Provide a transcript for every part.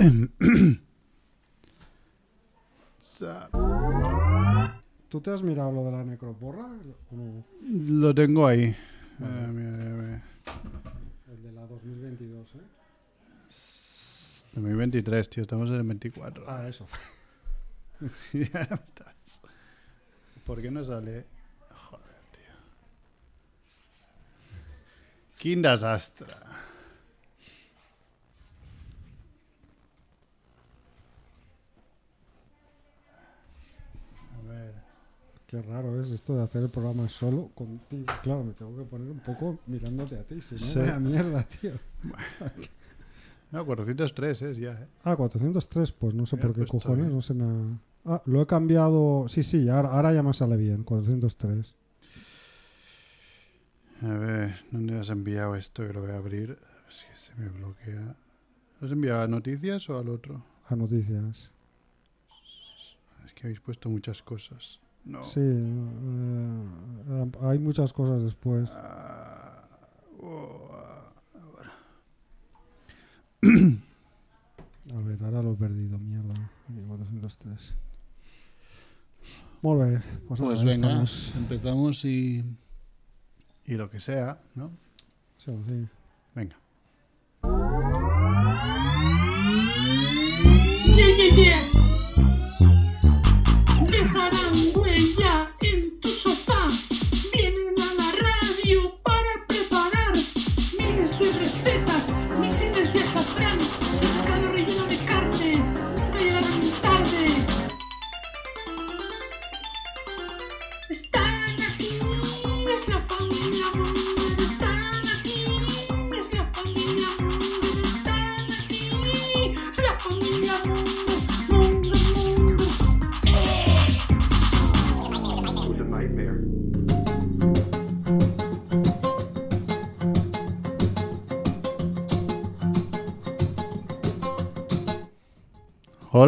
¿Tú te has mirado lo de la necroporra? ¿O no? Lo tengo ahí. Vale. Eh, mira, mira. El de la 2022, ¿eh? 2023, tío, estamos en el 24. Ah, eso. Ya no estás. ¿Por qué no sale? Joder, tío. Quin desastre. Qué raro es esto de hacer el programa solo contigo. Claro, me tengo que poner un poco mirándote a ti, si no, Sí. vaya mierda, tío. No, 403 es ya, ¿eh? Ah, 403, pues no sé por qué puesto cojones, no sé nada. Ah, lo he cambiado. Sí, sí, ahora, ahora ya me sale bien, 403. A ver, ¿dónde has enviado esto? Que lo voy a abrir. A ver si se me bloquea. ¿Lo has enviado a noticias o al otro? A noticias. Es que habéis puesto muchas cosas. No. Sí, eh, hay muchas cosas después. Ah, oh, ah, ahora. A ver, ahora lo he perdido, mierda. Aquí, 403. Muy bien, pues, Pues venga, estamos. empezamos y. Y lo que sea, ¿no? Sí, sí. Venga. Miles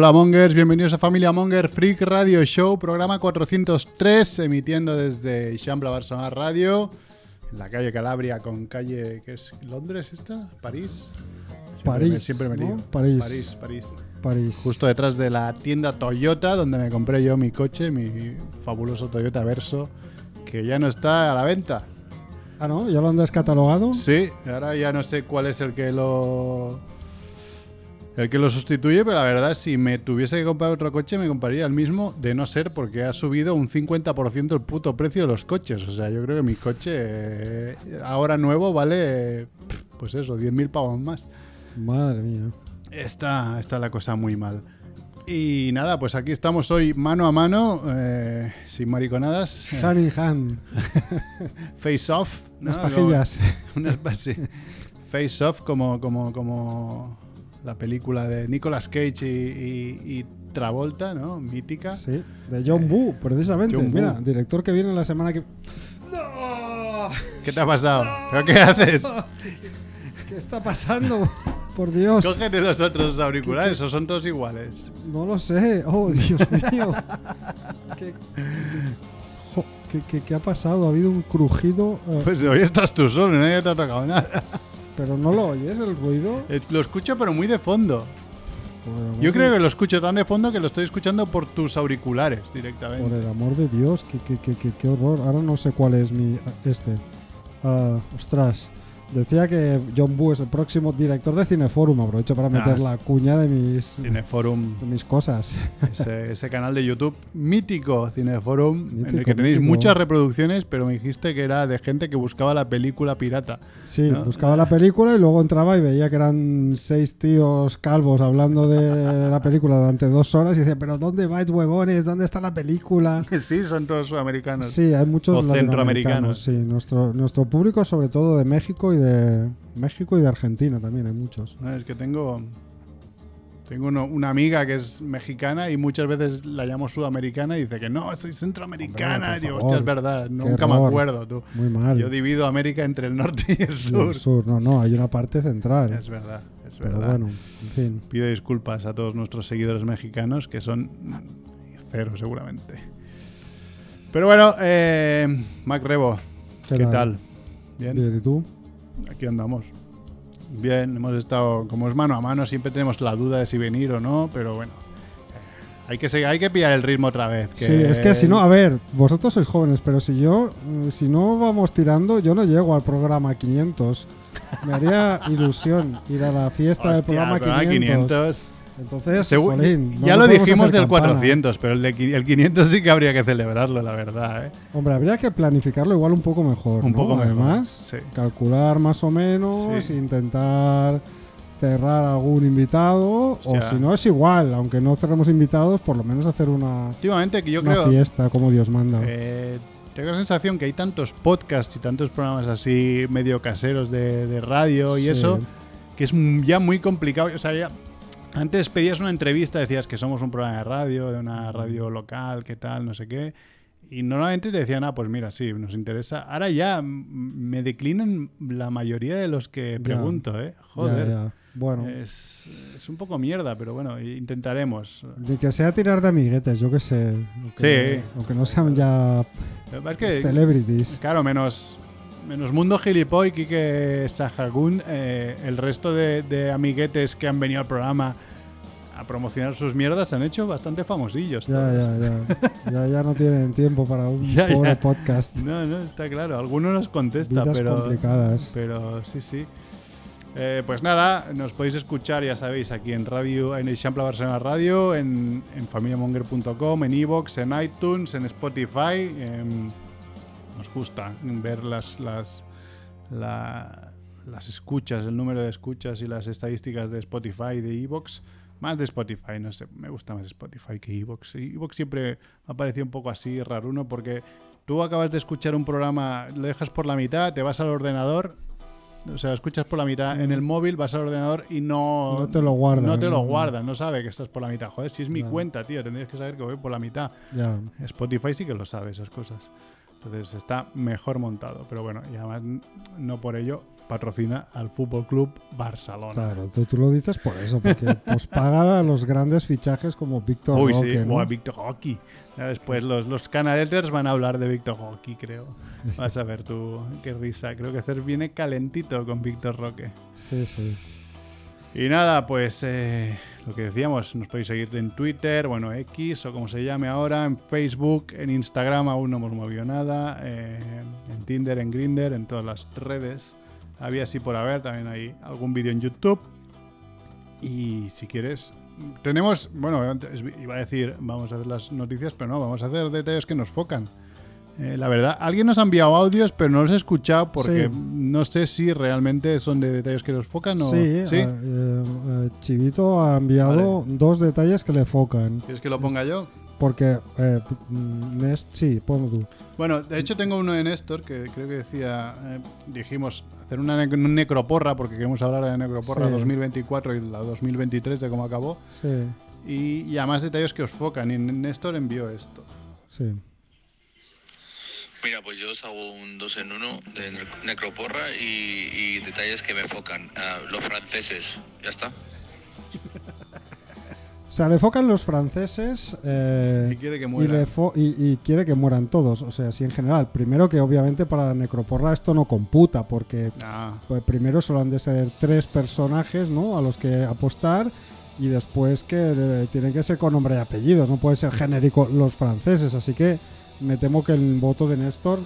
Hola Mongers, bienvenidos a Familia Monger Freak Radio Show, programa 403, emitiendo desde Champla Barcelona Radio, en la calle Calabria con calle, ¿qué es? ¿Londres esta? ¿París? Siempre París, me- siempre me. París. París, París. París. Justo detrás de la tienda Toyota, donde me compré yo mi coche, mi fabuloso Toyota Verso, que ya no está a la venta. Ah, ¿no? ¿Ya lo han descatalogado? Sí, ahora ya no sé cuál es el que lo el que lo sustituye, pero la verdad si me tuviese que comprar otro coche me compraría el mismo, de no ser porque ha subido un 50% el puto precio de los coches. O sea, yo creo que mi coche eh, ahora nuevo vale pues eso, 10.000 pavos más. Madre mía. Está, está la cosa muy mal. Y nada, pues aquí estamos hoy mano a mano, eh, sin mariconadas. Hand in hand. face off. ¿no? Unas pajillas. Unas sí. Face Off como, como, como la película de Nicolas Cage y, y- y Travolta, ¿no? Mítica. Sí, de John Boo, precisamente. John Woo. Mira, director que viene la semana que. ¡No! ¿Qué te ha pasado? ¿Pero qué haces? ¿Qué está pasando? Por Dios. Cógete los otros auriculares, o son todos iguales. No lo sé. Oh, Dios mío. ¿Qué, Jo, ¿qué, qué- qué ha pasado? Ha habido un crujido. eh, Pues hoy estás tú solo, nadie te ha tocado nada. Pero no lo oyes el ruido. Es- Lo escucho pero muy de fondo. Por Yo creo que lo escucho tan de fondo que lo estoy escuchando por tus auriculares Por directamente. el amor de Dios, qué, qué, qué, qué- horror. Ahora no sé cuál es mi. Este. Ah, ostras. Decía que John Boo es el próximo director de Cineforum. Aprovecho para meter Ah. la cuña de mis, Cineforum, de mis cosas. ese, ese canal de YouTube mítico, Cineforum, en el que tenéis mítico. muchas reproducciones, pero me dijiste que era de gente que buscaba la película pirata. Sí, ¿No? buscaba la película y luego entraba y veía que eran seis tíos calvos hablando de la película durante dos horas y decía, pero ¿dónde vais, huevones? ¿Dónde está la película? Sí, son todos sudamericanos. Sí, hay muchos O centroamericanos. Sí, nuestro, nuestro público sobre todo de México y de México y de Argentina también hay muchos. No, es que tengo tengo uno- una amiga que es mexicana y muchas veces la llamo sudamericana y dice que no, soy centroamericana. Hombre, y digo, hostia, es verdad, nunca me acuerdo tú. Muy mal. Yo divido América entre el norte y el Y sur. el sur, no, no, hay una parte central. Es verdad, es pero verdad. bueno, en fin. Pido disculpas a todos nuestros seguidores mexicanos, que son cero seguramente. Pero bueno, eh, Mac Rebo, ¿qué, ¿Qué tal? tal? Bien, Bien, ¿y tú? Aquí andamos. Bien, hemos estado, como es mano a mano, siempre tenemos la duda de si venir o no, pero bueno. eh, Hay que, seguir- hay que pillar el ritmo otra vez. que- Sí, es que si no, a ver, vosotros sois jóvenes, pero si yo, mm, si no vamos tirando, yo no llego al programa 500. Me haría ilusión ir a la fiesta del Hostia, programa 500. 500. Entonces, Segu- no- ya lo dijimos del campana. 400, pero el, de, el 500 sí que habría que celebrarlo, la verdad. ¿eh? Hombre, habría que planificarlo igual un poco mejor. Un ¿no? poco mejor, Además, sí. calcular más o menos, Sí. intentar cerrar algún invitado, Hostia. o si no es igual, aunque no cerremos invitados, por lo menos hacer una, Últimamente, que yo una creo. fiesta como Dios manda. Eh, tengo la sensación que hay tantos podcasts y tantos programas así medio caseros de, de radio y Sí. eso, que es ya muy complicado. O sea, ya antes pedías una entrevista, decías que somos un programa de radio, de una radio local, qué tal, no sé qué. Y normalmente te decían, ah, pues mira, sí, nos interesa. Ahora ya me declinan la mayoría de los que Ya. pregunto, ¿eh? Ya, Joder. ya. Bueno, Es, es un poco mierda, pero bueno, intentaremos. ni que sea tirar de amiguetes, yo qué sé. Aunque, Sí. Aunque no sean ya es que celebrities. Claro, menos, menos Mundo Gilipoy, Kike Sahagún, eh, el resto de, de amiguetes que han venido al programa a promocionar sus mierdas se han hecho bastante famosillos. Ya, todos. ya, ya. ya, ya no tienen tiempo para un Ya, pobre ya. podcast. No, no, está claro. Alguno nos contesta, Vidas pero, complicadas. pero sí, sí. Eh, pues nada, nos podéis escuchar, ya sabéis, aquí en radio, en Eixample Barcelona Radio, en, en familiamonger.com, en Evox, en iTunes, en Spotify. em, nos gusta ver las, las, la- las escuchas, el número de escuchas y las estadísticas de Spotify y de Evox. Más de Spotify, no sé, me gusta más Spotify que Evox. Evox siempre me ha parecido un poco así raruno porque tú acabas de escuchar un programa, lo dejas por la mitad, te vas al ordenador, o sea, escuchas por la mitad en el móvil, vas al ordenador y no... No te lo guarda, No te lo guarda, no sabe que estás por la mitad. Joder, si es mi Claro. cuenta, tío, tendrías que saber que voy por la mitad. Ya. Spotify sí que lo sabe, esas cosas. Entonces está mejor montado. Pero bueno, y además no por ello patrocina al Fútbol Club Barcelona. Claro, tú, tú lo dices por eso, porque pues paga a los grandes fichajes como Víctor Uy, Roque, sí, ¿no? buah, Víctor Hockey. Ya después los, los canadeters van a hablar de Víctor Hockey, creo. Vas a ver tú, qué risa. Creo que Cer viene calentito con Víctor Roque. Sí, sí. Y nada, pues eh, lo que decíamos, nos podéis seguir en Twitter, bueno, X o como se llame ahora, en Facebook, en Instagram aún no hemos movido nada, eh, en Tinder, en Grinder, en todas las redes. Había así por haber, también hay algún vídeo en YouTube. Y si quieres, tenemos, bueno, iba a decir, vamos a hacer las noticias, pero no, vamos a hacer detalles que nos focan. Eh, la verdad, alguien nos ha enviado audios, pero no los he escuchado porque Sí. no sé si realmente son de detalles que nos focan o... Sí, eh, eh, Chivito ha enviado dos detalles que le focan. ¿Quieres que lo ponga yo? Porque, eh, Nest, sí, ponlo tú. Bueno, de hecho tengo uno de Néstor que creo que decía, eh, dijimos hacer una ne- un necroporra porque queremos hablar de necroporra Sí. 2024 y la 2023 de cómo acabó. Sí, Y, y además detalles que os focan. Y Néstor envió esto. sí. Mira, pues yo os hago un dos en uno de ne- necroporra y, y detalles que me enfocan. Los franceses, ya está. O sea, le focan los franceses eh, Y quiere que y, muera. le fo- y- y quiere que mueran todos. O sea, sí en general. Primero que obviamente para la necroporra esto no computa, porque pues, primero solo han de ser tres personajes ¿no? a los que apostar y después que eh, tienen que ser con nombre y apellidos. No puede ser genérico los franceses. Así que me temo que el voto de Néstor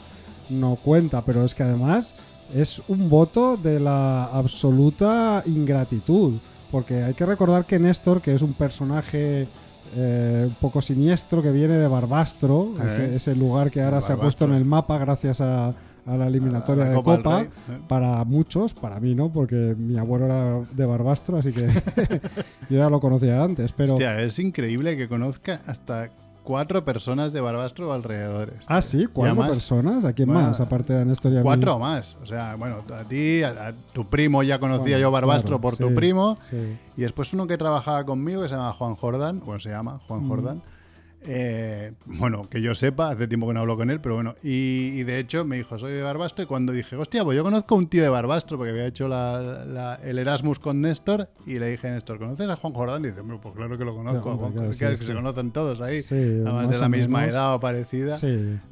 no cuenta. Pero es que además es un voto de la absoluta ingratitud. Porque hay que recordar que Néstor, que es un personaje eh, un poco siniestro que viene de Barbastro, Eh. ese, ese lugar que ahora se ha puesto en el mapa gracias a, a la eliminatoria la de Copa del Copa. Rey, ¿eh? Para muchos, para mí no, porque mi abuelo era de Barbastro, así que yo ya lo conocía antes. Pero Hostia, es increíble que conozca hasta cuatro personas de Barbastro o alrededores. ah, sí, cuatro además- personas. ¿A quién Bueno, más aparte de Néstor y a mí? Cuatro o más. O sea, bueno, a ti, a, a tu primo ya conocía Bueno, yo Barbastro claro, por tu primo. sí. Y después uno que trabajaba conmigo que se llama Juan Jordán, bueno, se llama Juan Mm. Jordán. Eh, bueno, que yo sepa, hace tiempo que no hablo con él, pero bueno. Y, y de hecho me dijo, soy de Barbastro. Y cuando dije, hostia, pues yo conozco a un tío de Barbastro, porque había hecho la- la- el Erasmus con Néstor. Y le dije Néstor, ¿conoces a Juan Jordán? Y dice, "Hombre, pues claro que lo conozco. Claro, a Juan claro, Jordán, sí, que sí. se conocen todos ahí. Sí, además más de la misma menos. edad o parecida.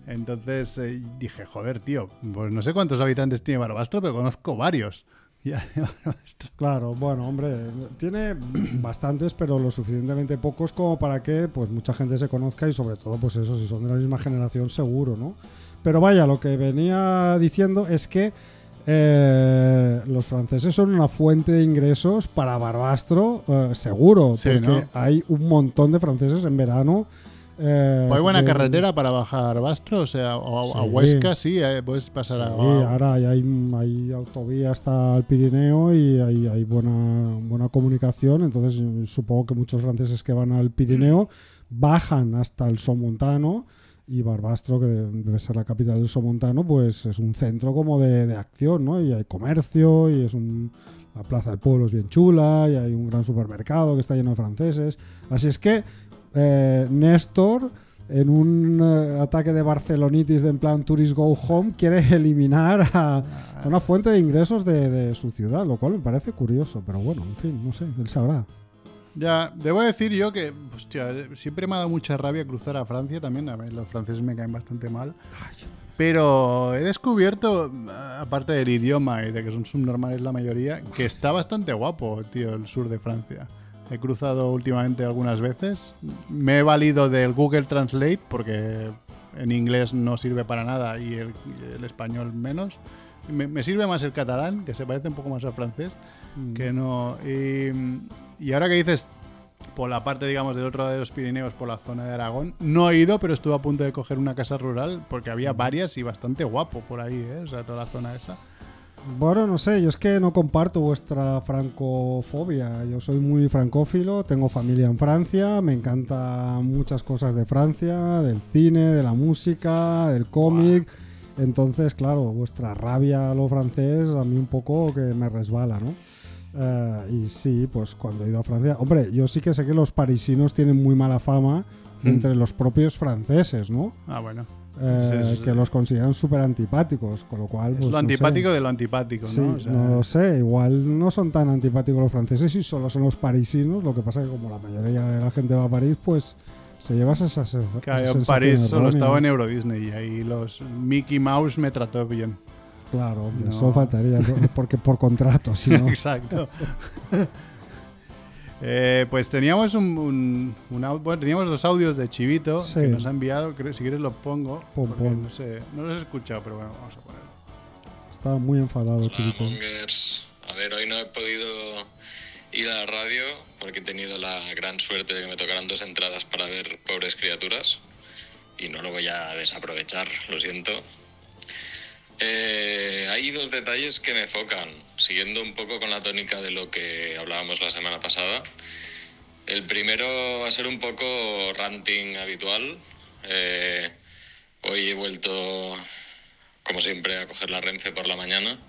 Entonces eh, dije, joder, tío, pues no sé cuántos habitantes tiene Barbastro, pero conozco varios. Claro, bueno, hombre, tiene bastantes, pero lo suficientemente pocos como para que pues mucha gente se conozca y sobre todo, pues eso, si son de la misma generación, seguro, ¿no? Pero vaya, lo que venía diciendo es que eh, los franceses son una fuente de ingresos para Barbastro, eh, seguro, Sí, porque ¿no? hay un montón de franceses en verano. Eh, Pues hay buena de- carretera para bajar Bastro, o sea, o a. Huesca sí, eh, puedes pasar a... Sí, ahora hay, hay, autovía hasta el Pirineo y hay, hay buena, buena comunicación. Entonces, supongo que muchos franceses que van al Pirineo bajan hasta el Somontano y Barbastro, que debe ser la capital del Somontano, pues es un centro como de, de acción, ¿no? Y hay comercio y es un. La plaza del pueblo es bien chula y hay un gran supermercado que está lleno de franceses. Así es que eh, Néstor, en un eh, ataque de barcelonitis de en plan Tourist Go Home, quiere eliminar a, a una fuente de ingresos de, de su ciudad, lo cual me parece curioso, pero bueno, en fin, no sé, él sabrá. Ya, debo decir yo que, hostia, siempre me ha dado mucha rabia cruzar a Francia también. A ver, los franceses me caen bastante mal. Pero he descubierto, aparte del idioma y de que son subnormales la mayoría, que está bastante guapo, tío, el sur de Francia. He cruzado últimamente algunas veces. Me he valido del Google Translate porque en inglés no sirve para nada y el, el español menos. Me, me sirve más el catalán, que se parece un poco más al francés, que no. Y, y ahora que dices por la parte, digamos, del otro lado de los Pirineos, por la zona de Aragón, no he ido, pero estuve a punto de coger una casa rural porque había varias y bastante guapo por ahí, ¿eh? O sea, toda la zona esa. Bueno, no sé, yo es que no comparto vuestra francofobia. Yo soy muy francófilo, tengo familia en Francia, me encantan muchas cosas de Francia, del cine, de la música, del cómic. Entonces, claro, vuestra rabia a lo francés a mí un poco que me resbala, ¿no? Eh, y sí, pues cuando he ido a Francia... Hombre, yo sí que sé que los parisinos tienen muy mala fama Mm. entre los propios franceses, ¿no? Ah, bueno. Eh, Es- es- que los consideran súper antipáticos, con lo cual... Es pues, lo no sé. antipático de lo antipático, Sí, ¿no? O sea, no lo sé. Igual no son tan antipáticos los franceses y solo son los parisinos. Lo que pasa es que como la mayoría de la gente va a París, pues se lleva esa, esa, esa que en París solo estaba en Euro Disney y ahí los Mickey Mouse me trató bien. Claro, No. eso faltaría, porque por contrato, si no. Exacto. Eh, pues teníamos un, un- bueno, teníamos dos audios de Chivito Sí. que nos ha enviado. Creo- si quieres los pongo. Pon, porque pon. No sé, no los he escuchado, pero bueno, vamos a poner. Estaba muy enfadado, Hola, Chivito. Mongers. A ver, hoy no he podido ir a la radio porque he tenido la gran suerte de que me tocaran dos entradas para ver Pobres Criaturas y no lo voy a desaprovechar, lo siento. Eh, hay dos detalles que me focan, siguiendo un poco con la tónica de lo que hablábamos la semana pasada. El primero va a ser un poco ranting habitual. Eh, hoy he vuelto, como siempre, a coger la Renfe por la mañana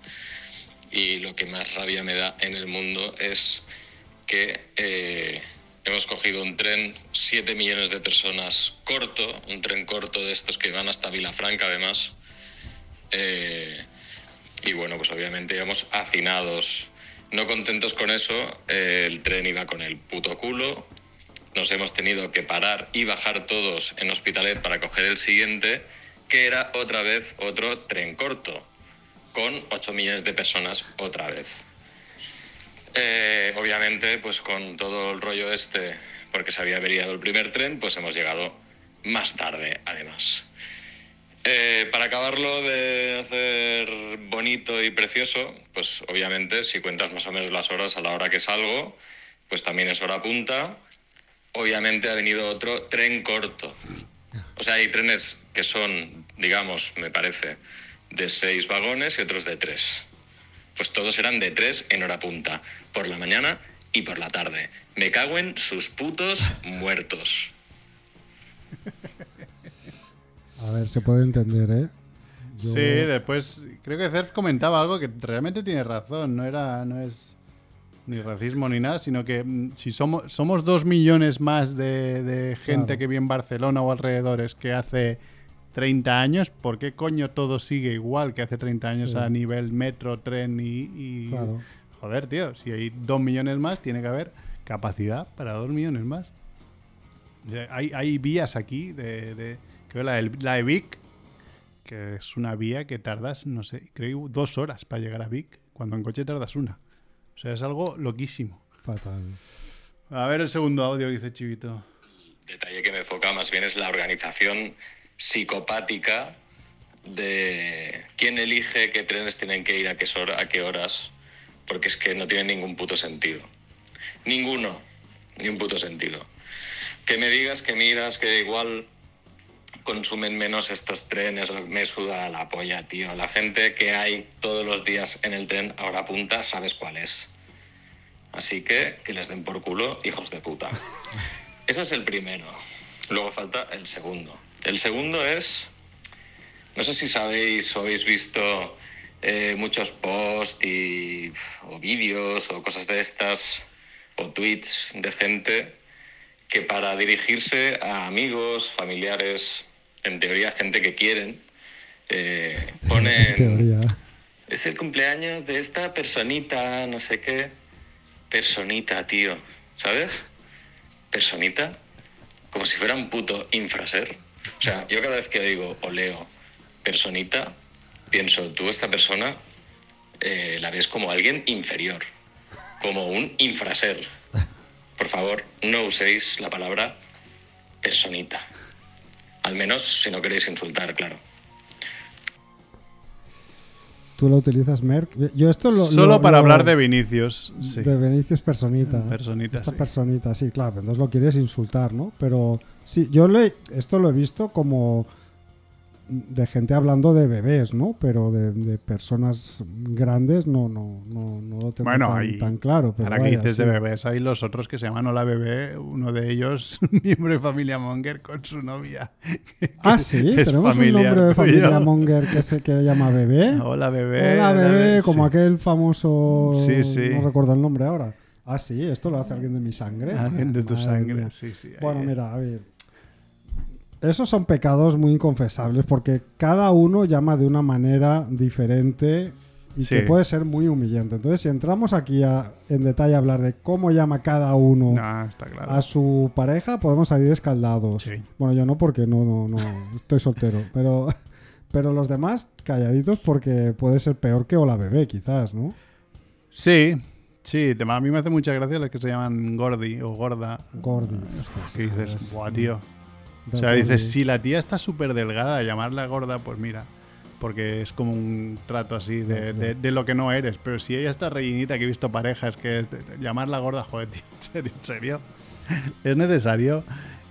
y lo que más rabia me da en el mundo es que eh, hemos cogido un tren, 7 millones de personas corto, un tren corto de estos que van hasta Vilafranca además. Eh, y bueno, pues obviamente íbamos hacinados. No contentos con eso, eh, el tren iba con el puto culo. Nos hemos tenido que parar y bajar todos en Hospitalet para coger el siguiente, que era otra vez otro tren corto, con 8 millones de personas otra vez. Eh, obviamente, pues con todo el rollo este, porque se había averiado el primer tren, pues hemos llegado más tarde, además. Eh, para acabarlo de hacer bonito y precioso, pues obviamente si cuentas más o menos las horas a la hora que salgo, pues también es hora punta. Obviamente ha venido otro tren corto. O sea, hay trenes que son, digamos, me parece, de seis vagones y otros de tres. Pues todos eran de tres en hora punta, por la mañana y por la tarde. Me cago en sus putos muertos. A ver, se puede entender, ¿eh? Yo- Sí, después creo que Cerf comentaba algo que realmente tiene razón. No era, no es ni racismo ni nada, sino que mm, si somos, somos dos millones más de, de gente Claro. que vive en Barcelona o alrededores que hace 30 años, ¿por qué coño todo sigue igual que hace 30 años Sí. a nivel metro, tren y, y- Claro. Joder, tío, si hay dos millones más, tiene que haber capacidad para dos millones más. Hay, hay vías aquí de, de creo la, del- la de Vic, que es una vía que tardas, no sé, creo dos horas para llegar a Vic, cuando en coche tardas una. O sea, es algo loquísimo. Fatal. A ver el segundo audio que dice Chivito. detalle que me enfoca más bien es la organización psicopática de quién elige qué trenes tienen que ir a qué, hora, a qué horas, porque es que no tiene ningún puto sentido. Ninguno, ni un puto sentido. Que me digas que miras que igual consumen menos estos trenes, me suda la polla, tío. La gente que hay todos los días en el tren a hora punta, sabes cuál es. Así que que les den por culo, hijos de puta. Ese es el primero. Luego falta el segundo. El segundo es, no sé si sabéis o habéis visto eh, muchos posts y, o vídeos o cosas de estas, o tweets de gente que para dirigirse a amigos, familiares, en teoría gente que quieren, eh, En ponen teoría. es el cumpleaños de esta personita, no sé qué. Personita, tío. ¿Sabes? Personita. Como si fuera un puto infraser. O sea, yo cada vez que digo o leo personita, pienso, tú esta persona eh, la ves como alguien inferior. Como un infraser. Por favor, no uséis la palabra personita. Al menos si no queréis insultar, claro. Tú lo utilizas, Merck. Yo esto lo. Solo lo- para lo- hablar de Vinicius. Sí. De Benicius Personita. Personita, Esta sí. personita, sí, claro. Entonces lo quieres insultar, ¿no? Pero sí, yo le, esto lo he visto como de gente hablando de bebés, ¿no? Pero de, de personas grandes no, no, no, no lo tengo Bueno, tan, ahí- tan claro. Pero Ahora que dices de bebés, hay los otros que se llaman Hola Bebé, uno de ellos, miembro de familia Monger con su novia. Ah, sí, tenemos un nombre de familia tuyo. Monger que se que llama bebé. Hola Bebé. Hola bebé, sí. como aquel famoso. Sí, sí. No recuerdo el nombre ahora. Ah, sí, esto lo hace alguien de mi sangre. Alguien de tu Madre sangre, mía. sí, sí. Bueno, mira, a ver. Esos son pecados muy inconfesables porque cada uno llama de una manera diferente y Sí. que puede ser muy humillante. Entonces, si entramos aquí a- en detalle a hablar de cómo llama cada uno claro. a su pareja, podemos salir escaldados. Sí. Bueno, yo no porque no, no, no estoy soltero, pero, pero los demás calladitos porque puede ser peor que Hola Bebé, quizás, ¿no? Sí, sí, a mí me hace mucha gracia los que se llaman Gordi o Gorda. Gordi. Ostras, Que dices, es- buah, tío. O sea, dices, si la tía está súper delgada, llamarla gorda, pues mira, porque es como un trato así de, de- de lo que no eres. Pero si ella está rellenita, que he visto parejas, que es llamarla gorda, joder, tío. ¿En serio? ¿Es necesario?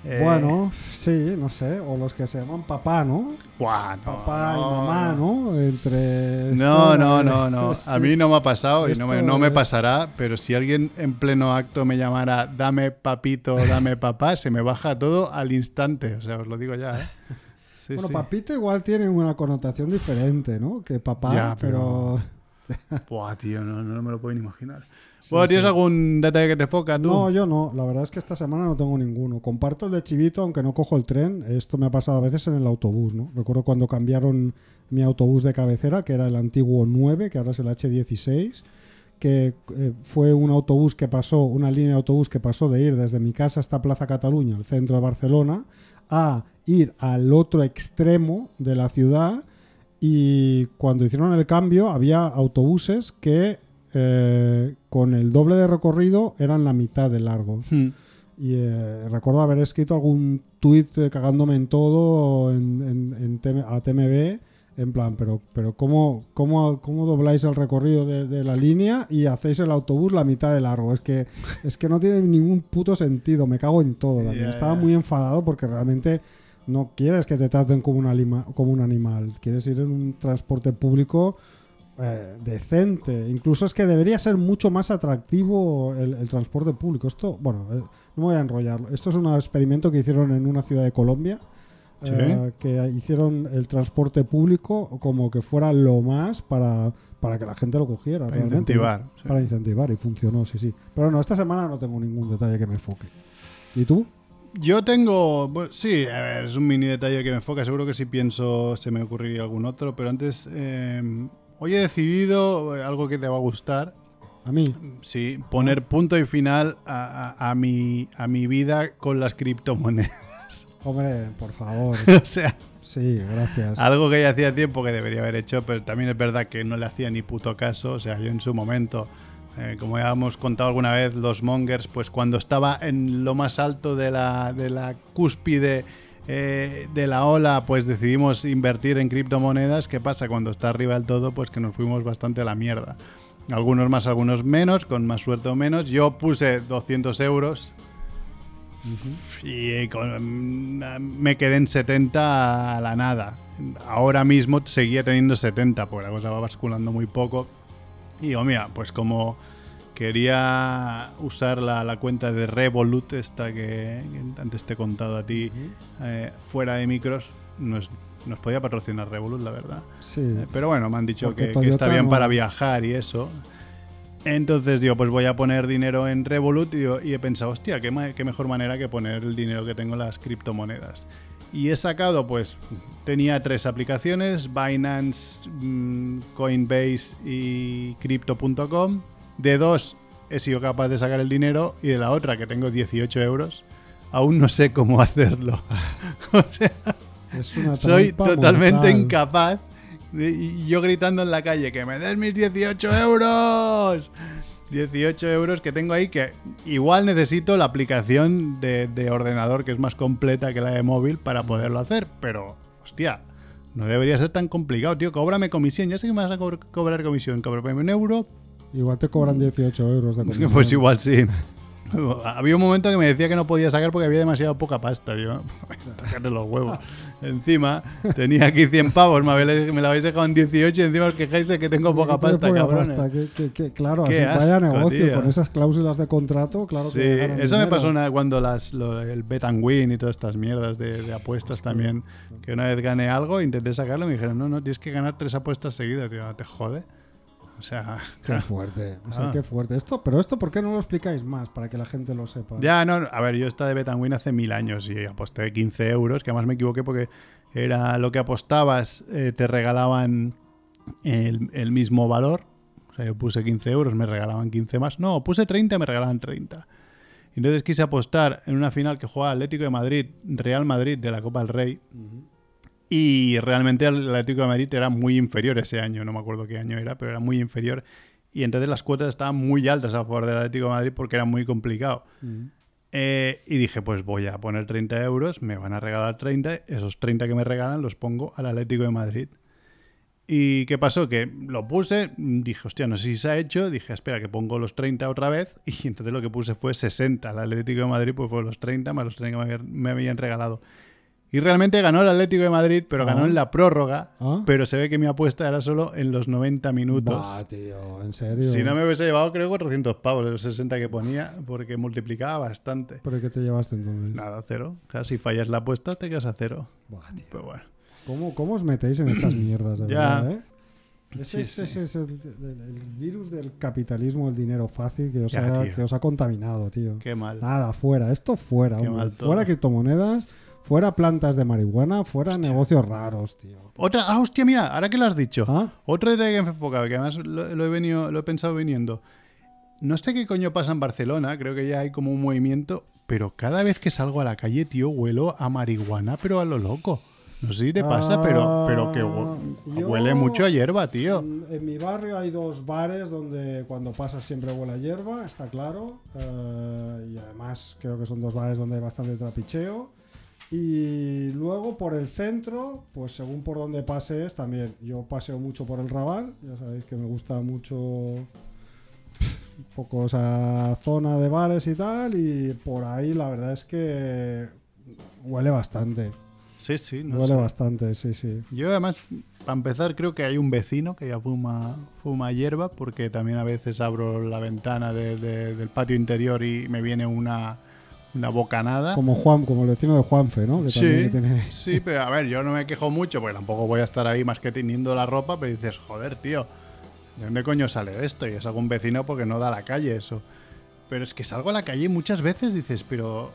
Eh, Bueno, sí, no sé. O los que se llaman papá, ¿no? buah, no, Papá y no, mamá, ¿no? Entre. No, esto, no, no, no. sí. A mí no me ha pasado y no me, Esto no me es- pasará, pero si alguien en pleno acto me llamara dame papito, dame papá, se me baja todo al instante. O sea, os lo digo ya, ¿eh? Sí, Bueno, sí. papito igual tiene una connotación diferente, ¿no? Que papá, Ya, pero. pero- Buah, tío, no, no me lo puedo ni imaginar. Bueno, ¿tienes algún detalle que te foca tú? No, yo no. La verdad es que esta semana no tengo ninguno. Comparto el de Chivito, aunque no cojo el tren. Esto me ha pasado a veces en el autobús, ¿no? Recuerdo cuando cambiaron mi autobús de cabecera, que era el antiguo 9, que ahora es el H16, que eh, fue un autobús que pasó, una línea de autobús que pasó de ir desde mi casa hasta Plaza Cataluña, el centro de Barcelona, a ir al otro extremo de la ciudad. Y cuando hicieron el cambio, había autobuses que eh, con el doble de recorrido eran la mitad de largo. Hmm. Y eh, recuerdo haber escrito algún tuit eh, cagándome en todo en, en- en a TMB, en plan, pero, pero ¿cómo, cómo, cómo dobláis el recorrido de, de la línea y hacéis el autobús la mitad de largo? Es que, es que no tiene ningún puto sentido, me cago en todo. también. Ya, Estaba muy enfadado porque realmente no quieres que te traten como un, alima- como un animal, quieres ir en un transporte público eh, decente. Incluso es que debería ser mucho más atractivo el, el transporte público. Esto, bueno, eh, no voy a enrollarlo. Esto es un experimento que hicieron en una ciudad de Colombia. Sí. eh, que hicieron el transporte público como que fuera lo más para, para que la gente lo cogiera. Para realmente, incentivar. Para incentivar y funcionó, sí, sí. Pero no, esta semana no tengo ningún detalle que me enfoque. ¿Y tú? Yo tengo, pues, sí, a ver, es un mini detalle que me enfoca. Seguro que si pienso se me ocurriría algún otro, pero antes, eh, hoy he decidido eh, algo que te va a gustar. A mí. Sí, poner punto y final a, a- a mi, a mi vida con las criptomonedas. Hombre, por favor. o sea, Sí, gracias. Algo que ya hacía tiempo que debería haber hecho, pero también es verdad que no le hacía ni puto caso. O sea, yo en su momento, eh, como ya hemos contado alguna vez, los mongers, pues cuando estaba en lo más alto de la, de la cúspide eh, de la ola, pues decidimos invertir en criptomonedas. ¿Qué pasa cuando está arriba del todo? Pues que nos fuimos bastante a la mierda. Algunos más, algunos menos, con más suerte o menos. Yo puse 200 euros y con- me quedé en 70 a la nada. Ahora mismo seguía teniendo 70, porque la cosa va basculando muy poco. Y digo, mira, pues como quería usar la, la cuenta de Revolut, esta que, que antes te he contado a ti, eh, fuera de micros, nos, nos podía patrocinar Revolut, la verdad. Sí. Eh, Pero bueno, me han dicho que, que está bien no- para viajar y eso. Entonces digo, pues voy a poner dinero en Revolut y, digo- y he pensado, hostia, qué, qué mejor manera que poner el dinero que tengo en las criptomonedas. Y he sacado, pues, tenía tres aplicaciones, Binance, mm, Coinbase y Crypto.com. De dos he sido capaz de sacar el dinero y de la otra, que tengo 18 euros, aún no sé cómo hacerlo. o sea, Es una soy totalmente mortal. incapaz. y yo gritando en la calle, que me des mis 18 euros. 18 euros que tengo ahí que igual necesito la aplicación de, de ordenador que es más completa que la de móvil para poderlo hacer. Pero, hostia, no debería ser tan complicado, tío. Cóbrame comisión. Ya sé que me vas a cobr- cobrar comisión. Cóbrame un euro. Igual te cobran 18 euros de comisión. Pues igual sí. Había un momento que me decía que no podía sacar porque había demasiado poca pasta. Yo, tócate los huevos. Encima, tenía aquí 100 pavos, me, habéis- me la habéis dejado en 18 y encima os quejáis de que tengo poca pasta, poca cabrones. pasta, que- que- que- claro, así vaya asco, negocio, tío. con esas cláusulas de contrato, claro sí, que eso me dinero. pasó una- cuando las, lo- el Bet and Win y todas estas mierdas de, de apuestas también. Que una vez gané algo, intenté sacarlo y me dijeron, no, no, tienes que ganar tres apuestas seguidas. Tío, te jode. O sea, Qué fuerte, o sea, Ah. qué fuerte. Esto, pero esto, ¿por qué no lo explicáis más para que la gente lo sepa? Ya, no, a ver, yo estaba de Bet and Win hace mil años y aposté 15 euros, que además me equivoqué porque era lo que apostabas, eh, te regalaban el, el mismo valor. O sea, yo puse 15 euros, me regalaban 15 más. No, puse 30, me regalaban 30. Entonces quise apostar en una final que jugaba Atlético de Madrid, Real Madrid de la Copa del Rey. Y realmente el Atlético de Madrid era muy inferior ese año, no me acuerdo qué año era, pero era muy inferior. Y entonces las cuotas estaban muy altas a favor del Atlético de Madrid porque era muy complicado. Eh, y dije, pues voy a poner 30 euros, me van a regalar 30, esos 30 que me regalan los pongo al Atlético de Madrid. ¿Y qué pasó? Que lo puse, dije, hostia, no sé si se ha hecho, dije, espera, que pongo los 30 otra vez, y entonces lo que puse fue 60. El Atlético de Madrid pues fue los 30 más los 30 que me habían regalado. Y realmente ganó el Atlético de Madrid, pero ganó Ah. en la prórroga, Ah. pero se ve que mi apuesta era solo en los 90 minutos. Bah, tío, en serio. Si no me hubiese llevado, creo, 400 pavos de los 60 que ponía, porque multiplicaba bastante. ¿Pero qué te llevaste entonces? Nada, cero. O sea, si fallas la apuesta, te quedas a cero. Buah, tío. Pero bueno. ¿Cómo, ¿Cómo os metéis en estas mierdas, de Ya. verdad, eh? Ese, Sí, es- sí. ese es el, el- el virus del capitalismo, el dinero fácil que os, Ya, ha, que os ha contaminado, tío. Qué mal. Nada, fuera, esto fuera, Qué mal todo. Fuera criptomonedas, fuera plantas de marihuana, fuera negocios raros, tío. Otra, ah, hostia, mira, ahora que lo has dicho. ¿Ah? Otra idea que me he enfocado, que además lo, lo he venido, lo he pensado viniendo. No sé qué coño pasa en Barcelona, creo que ya hay como un movimiento, pero cada vez que salgo a la calle, tío, huelo a marihuana, pero a lo loco. No sé si te pasa, pero, pero que Ah, yo- huele mucho a hierba, tío. En, en mi barrio hay dos bares donde cuando pasas siempre huele a hierba, está claro. eh, y además creo que son dos bares donde hay bastante trapicheo. Y luego por el centro, pues según por donde pases también. Yo paseo mucho por el Raval, ya sabéis que me gusta mucho un poco esa zona de bares y tal. Y por ahí la verdad es que huele bastante. Sí, sí, no huele sé. bastante, sí, sí. Yo además, para empezar, creo que hay un vecino que ya fuma, fuma hierba, porque también a veces abro la ventana de- de- del patio interior y me viene una, una bocanada. Como Juan, como el vecino de Juanfe, ¿no? Que Sí, tiene- sí, pero a ver, yo no me quejo mucho, porque tampoco voy a estar ahí más que teniendo la ropa, pero dices, joder, tío, ¿de dónde coño sale esto? Y es algún vecino porque no da a la calle eso. Pero es que salgo a la calle y muchas veces dices, pero...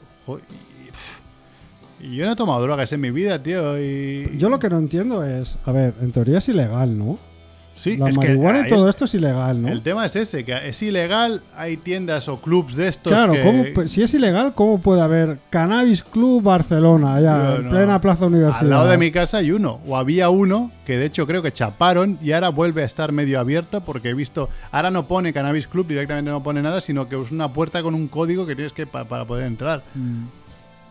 y yo no he tomado drogas en mi vida, tío, y... Yo lo que no entiendo es, a ver, en teoría es ilegal, ¿no? Sí, la es que marihuana y ahí- todo esto es ilegal, ¿no? El tema es ese, que es ilegal, hay tiendas o clubs de estos Claro, que... ¿cómo pu- si es ilegal, ¿cómo puede haber Cannabis Club Barcelona, allá, Yo en no. plena plaza universidad? Al lado de mi casa hay uno, o había uno, que de hecho creo que chaparon y ahora vuelve a estar medio abierto porque he visto, ahora no pone Cannabis Club, directamente no pone nada, sino que es una puerta con un código que tienes que pa- para poder entrar. Mm.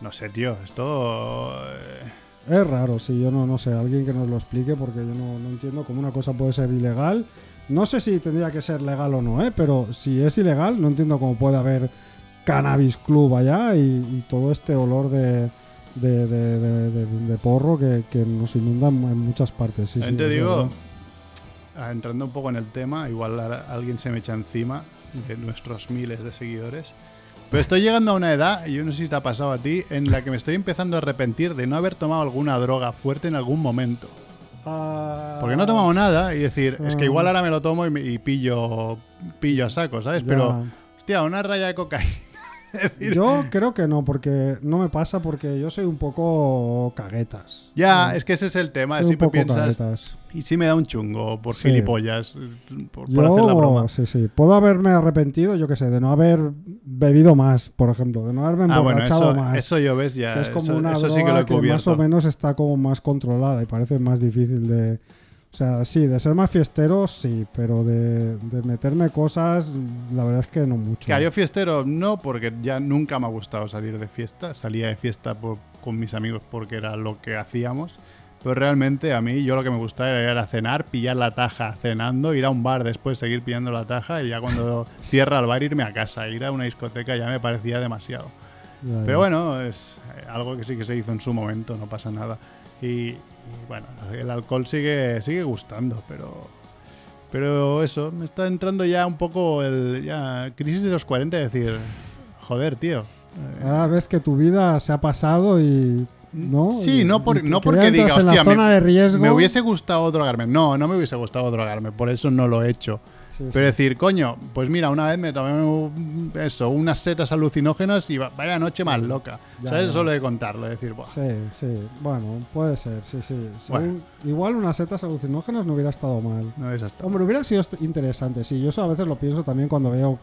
No sé, tío, esto... Es raro, sí, yo no, no sé, alguien que nos lo explique porque yo no, no entiendo cómo una cosa puede ser ilegal. No sé si tendría que ser legal o no, ¿eh? pero si es ilegal, no entiendo cómo puede haber Cannabis Club allá y, y todo este olor de, de, de- de- de- de porro que, que nos inunda en muchas partes. Sí, También sí, te digo, verdad. ah, entrando un poco en el tema, igual alguien se me echa encima de nuestros miles de seguidores. Pero estoy llegando a una edad, y yo no sé si te ha pasado a ti, en la que me estoy empezando a arrepentir de no haber tomado alguna droga fuerte en algún momento. Porque no he tomado nada y decir, es que Ah. igual ahora me lo tomo y, me- y pillo, pillo a saco, ¿sabes? Pero, hostia, una raya de cocaína. Yo creo que no, porque no me pasa porque yo soy un poco caguetas. Ya, es que ese es el tema. Soy un Siempre poco piensas, caguetas. y si me da un chungo por Sí. gilipollas, por, por hacer la Yo, broma. sí, sí. Puedo haberme arrepentido, yo qué sé, de no haber bebido más, por ejemplo, de no haberme Ah, bueno, emborrachado eso, más. eso yo ves ya. que es como eso, una eso droga sí que lo he que más o menos está como más controlada y parece más difícil de... O sea, sí, de ser más fiestero, sí, pero de, de meterme cosas, la verdad es que no mucho. Que yo fiestero no, porque ya nunca me ha gustado salir de fiesta. Salía de fiesta por- con mis amigos porque era lo que hacíamos. Pero realmente a mí yo lo que me gustaba era ir a cenar, pillar la taja cenando, ir a un bar después, seguir pillando la taja y ya cuando cierra el bar irme a casa. Ir a una discoteca ya me parecía demasiado. Ya, ya. Pero bueno, es algo que sí que se hizo en su momento, no pasa nada. Y, y bueno, el alcohol sigue, sigue gustando, pero... Pero eso, me está entrando ya un poco el... Ya, crisis de los 40, es decir, joder, tío. eh, Ahora ves que tu vida se ha pasado y... ¿no? Sí, Y- no, por- no que porque diga, hostia, la zona me, de riesgo. me hubiese gustado drogarme. No, no me hubiese gustado drogarme, por eso no lo he hecho. Sí, sí. Pero decir, coño, pues mira, una vez me tomé un- eso, unas setas alucinógenas y va- vaya noche más loca. Ya, ¿Sabes? ya. Solo de contarlo, decir, Buah, Sí, sí, bueno, puede ser, sí, sí. Según- Igual unas setas alucinógenas no hubiera estado mal. no es hasta. Hombre, hubiera sido interesante, sí. Yo eso a veces lo pienso también cuando veo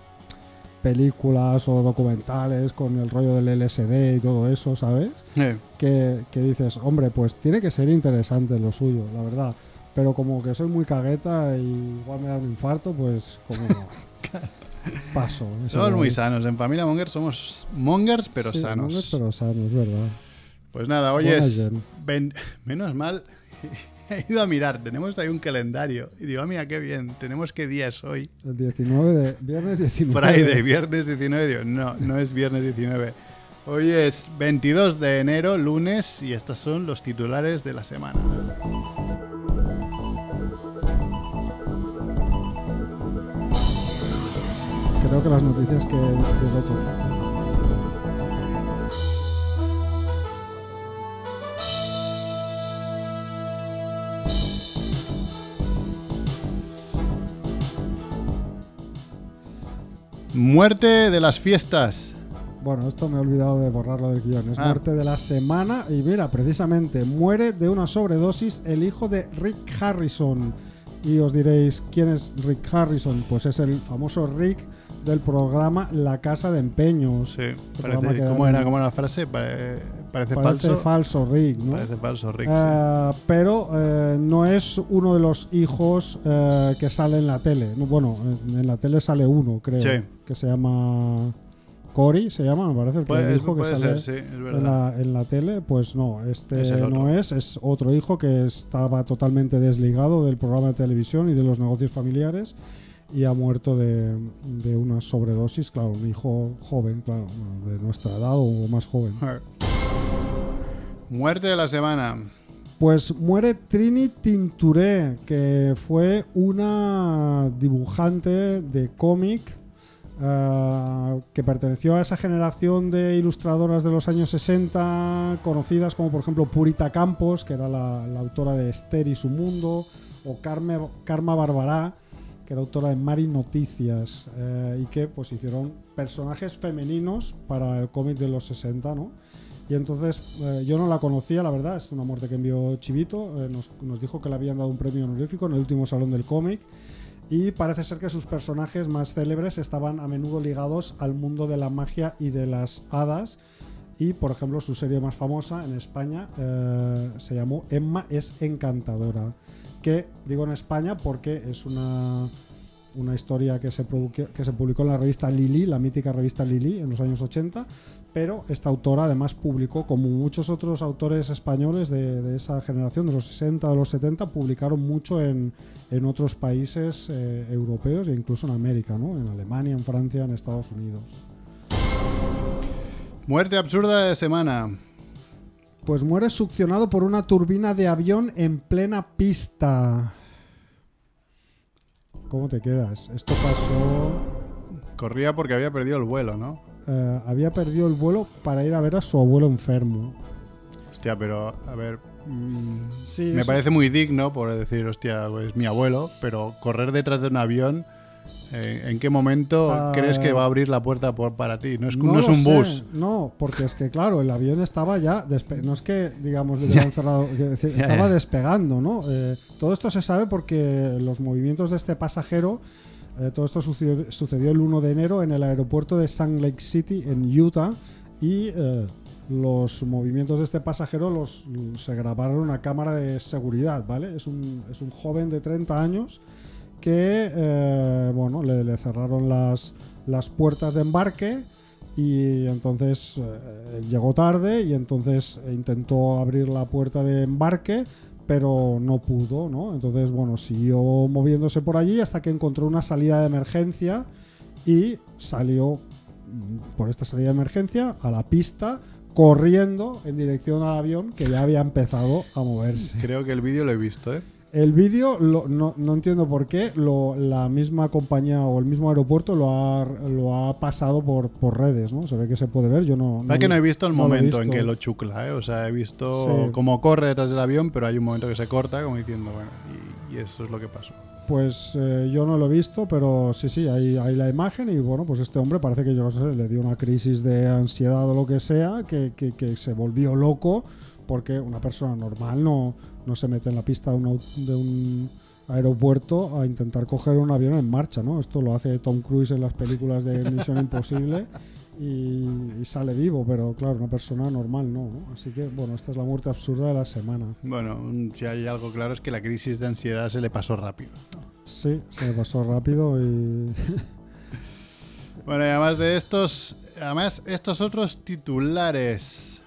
películas o documentales con el rollo del LSD y todo eso, ¿sabes? Eh, Que, que dices, hombre, pues tiene que ser interesante lo suyo, la verdad. Pero como que soy muy cagueta y igual me da un infarto, pues como paso. somos muy sanos. En Familia Monger somos mongers, pero Sí, sanos. mongers, pero sanos, verdad. Pues nada, hoy es. Ven- menos mal. He ido a mirar, tenemos ahí un calendario. Y digo, ah, mira, qué bien, tenemos qué día es hoy. El 19 de... Viernes 19. Friday, viernes 19. Digo, no, no es viernes 19. Hoy es 22 de enero, lunes, y estos son los titulares de la semana. Creo que las noticias que del otro. Muerte de las fiestas. Bueno, esto me he olvidado de borrarlo del guion. Es Ah. muerte de la semana. Y mira, precisamente, muere de una sobredosis el hijo de Rick Harrison. Y os diréis, ¿quién es Rick Harrison? Pues es el famoso Rick del programa La Casa de Empeños. Sí, parece, que ¿cómo, era, ¿Cómo era la frase? Pare- parece, Parece falso. falso Rick, ¿no? Parece falso, Rick. sí. Eh, pero eh, no es uno de los hijos eh, que sale en la tele. No, Bueno, en, en la tele sale uno, creo. Sí. Que se llama Cory, se llama, me parece. El, que- Puede, el hijo que sale ser, sí, es en la, en la tele. Pues no, este Es no es. Es otro hijo que estaba totalmente desligado del programa de televisión y de los negocios familiares. Y ha muerto de, de una sobredosis, claro, un hijo joven, claro, de nuestra edad o más joven. Muerte de la semana. Pues muere Trini Tinturé, que fue una dibujante de cómic eh, que perteneció a esa generación de ilustradoras de los años 60, conocidas como por ejemplo Purita Campos, que era la, la autora de Esther y su mundo, o Carme, Karma Barbará, que era autora de Mari Noticias, eh, y que pues hicieron personajes femeninos para el cómic de los 60, ¿no? Y entonces eh, yo no la conocía, la verdad, es una muerte que envió Chivito, eh, nos, nos dijo que le habían dado un premio honorífico en el último salón del cómic y parece ser que sus personajes más célebres estaban a menudo ligados al mundo de la magia y de las hadas. Y, por ejemplo, su serie más famosa en España eh, se llamó Emma es encantadora. Que digo en España porque es una, una historia que se, que se publicó en la revista Lili, la mítica revista Lili, en los años 80. Pero esta autora además publicó, como muchos otros autores españoles de, de esa generación, de los 60, de los 70, publicaron mucho en, en otros países eh, europeos e incluso en América, ¿no? En Alemania, en Francia, en Estados Unidos. Muerte absurda de semana. Pues muere succionado por una turbina de avión en plena pista. ¿Cómo te quedas? Esto pasó... Corría porque había perdido el vuelo, ¿no? eh, había perdido el vuelo para ir a ver a su abuelo enfermo. Hostia, pero a ver. mm, Sí, me eso- parece muy digno por decir, hostia, pues mi abuelo, pero correr detrás de un avión. Eh, ¿En qué momento Ah. crees que va a abrir la puerta por, para ti? No es, no lo es un sé. bus. No, porque es que, claro, el avión estaba ya. No es que, digamos, le cerrado. decir, estaba despegando, ¿no? Eh, todo esto se sabe porque los movimientos de este pasajero. eh, todo esto sucedió, sucedió el 1 de enero en el aeropuerto de Salt Lake City, en Utah. Y eh, los movimientos de este pasajero los, se grabaron en una cámara de seguridad, ¿vale? Es un, es un joven de 30 años que eh, bueno le, cerraron las, las puertas de embarque y entonces eh, llegó tarde y entonces intentó abrir la puerta de embarque pero no pudo, ¿no? Entonces, bueno, siguió moviéndose por allí hasta que encontró una salida de emergencia y salió mm, por esta salida de emergencia a la pista corriendo en dirección al avión que ya había empezado a moverse. Creo que el vídeo lo he visto, ¿eh? El vídeo, no, no entiendo por qué, lo- la misma compañía o el mismo aeropuerto lo ha, lo ha pasado por, por redes, ¿no? Se ve que se puede ver, yo no... ¿Sabes que no he visto el no momento en que lo chucla, ¿eh? O sea, he visto Sí. cómo corre detrás del avión, pero hay un momento que se corta, como diciendo, bueno, y, y eso es lo que pasó. Pues eh, yo no lo he visto, pero sí, sí, hay, hay la imagen y bueno, pues este hombre parece que yo no sé, le dio una crisis de ansiedad o lo que sea, que, que- que se volvió loco porque una persona normal no, no se mete en la pista de un, au- de un aeropuerto a intentar coger un avión en marcha, ¿no? Esto lo hace Tom Cruise en las películas de Misión Imposible y, y sale vivo, pero claro, una persona normal no, ¿no? Así que bueno, esta es la muerte absurda de la semana. Bueno, si hay algo claro es que la crisis de ansiedad se le pasó rápido. Sí, se me pasó rápido y... Bueno, y además de estos, además estos otros titulares.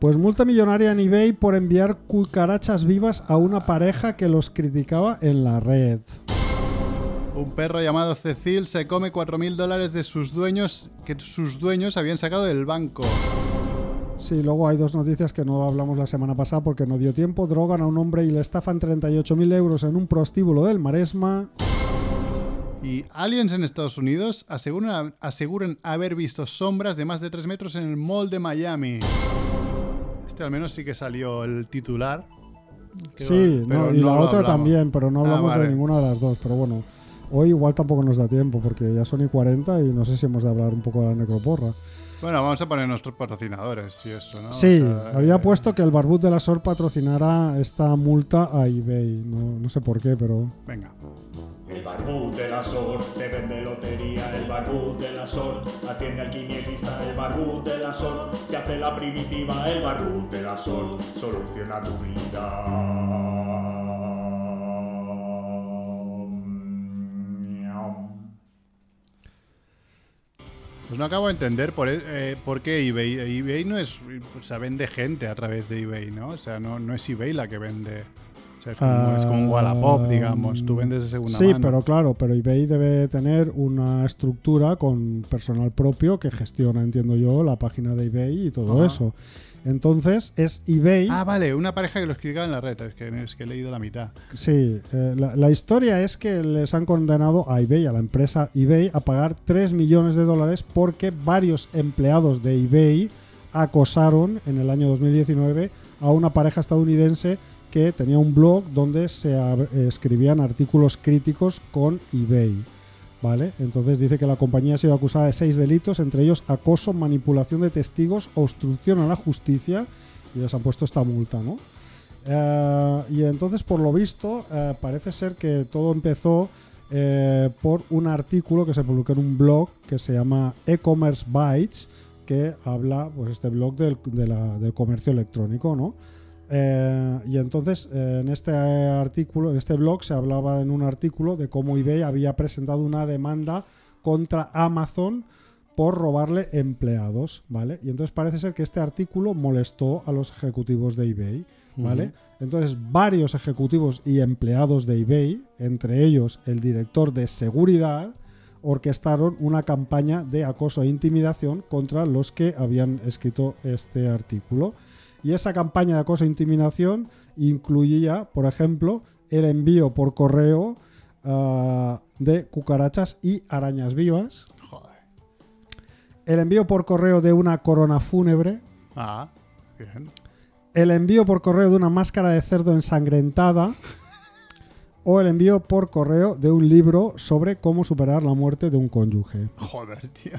Pues multa millonaria en eBay por enviar cucarachas vivas a una pareja que los criticaba en la red. Un perro llamado Cecil se come 4.000 dólares de sus dueños que sus dueños habían sacado del banco. Sí, luego hay dos noticias que no hablamos la semana pasada porque no dio tiempo. Drogan a un hombre y le estafan 38.000 euros en un prostíbulo del Maresma. Y aliens en Estados Unidos aseguran, aseguran haber visto sombras de más de 3 metros en el mall de Miami. Al menos sí que salió el titular. Sí, va- pero no, y no la otra hablamos. también, pero no Ah, hablamos vale. de ninguna de las dos. Pero bueno, hoy igual tampoco nos da tiempo porque ya son y 40 y no sé si hemos de hablar un poco de la necroporra. Bueno, vamos a poner nuestros patrocinadores y eso, ¿no? Sí, O sea, había eh, puesto que el Barbud de la SOR patrocinara esta multa a eBay. No, no sé por qué, pero. Venga. El barbú de la SOR te vende lotería, el barbú de la SOR atiende al quinielista, el barbú de la SOR te hace la primitiva, el barbú de la SOR soluciona tu vida. Pues no acabo de entender por, eh, por qué eBay. eBay no es. O sea, vende gente a través de eBay, ¿no? O sea, no, no es eBay la que vende. O sea, es como, es como un Wallapop, digamos. Tú vendes de segunda Sí, mano. pero claro, pero eBay debe tener una estructura con personal propio que gestiona, entiendo yo, la página de eBay y todo eso. Entonces es eBay. Ah, vale, una pareja que lo explicaba en la red. Es que, es que he leído la mitad. Sí, eh, la, la historia es que les han condenado a eBay, a la empresa eBay, a pagar 3 millones de dólares porque varios empleados de eBay acosaron en el año 2019 a una pareja estadounidense que tenía un blog donde se escribían artículos críticos con eBay. ¿vale? Entonces dice que la compañía ha sido acusada de seis delitos, entre ellos acoso, manipulación de testigos, obstrucción a la justicia, y les han puesto esta multa, ¿no? Eh, y entonces, por lo visto, eh, parece ser que todo empezó eh, por un artículo que se publicó en un blog que se llama E-Commerce Bytes, que habla, pues este blog del, del comercio electrónico, ¿no? Eh, y entonces, eh, en este artículo, en este blog, se hablaba en un artículo de cómo eBay había presentado una demanda contra Amazon por robarle empleados, ¿vale? Y entonces parece ser que este artículo molestó a los ejecutivos de eBay, ¿vale? Entonces varios ejecutivos y empleados de eBay, entre ellos el director de seguridad, orquestaron una campaña de acoso e intimidación contra los que habían escrito este artículo. Y esa campaña de acoso e intimidación incluía, por ejemplo, el envío por correo ah, de cucarachas y arañas vivas, Joder. el envío por correo de una corona fúnebre, Ah, bien. el envío por correo de una máscara de cerdo ensangrentada o el envío por correo de un libro sobre cómo superar la muerte de un cónyuge. Joder, tío.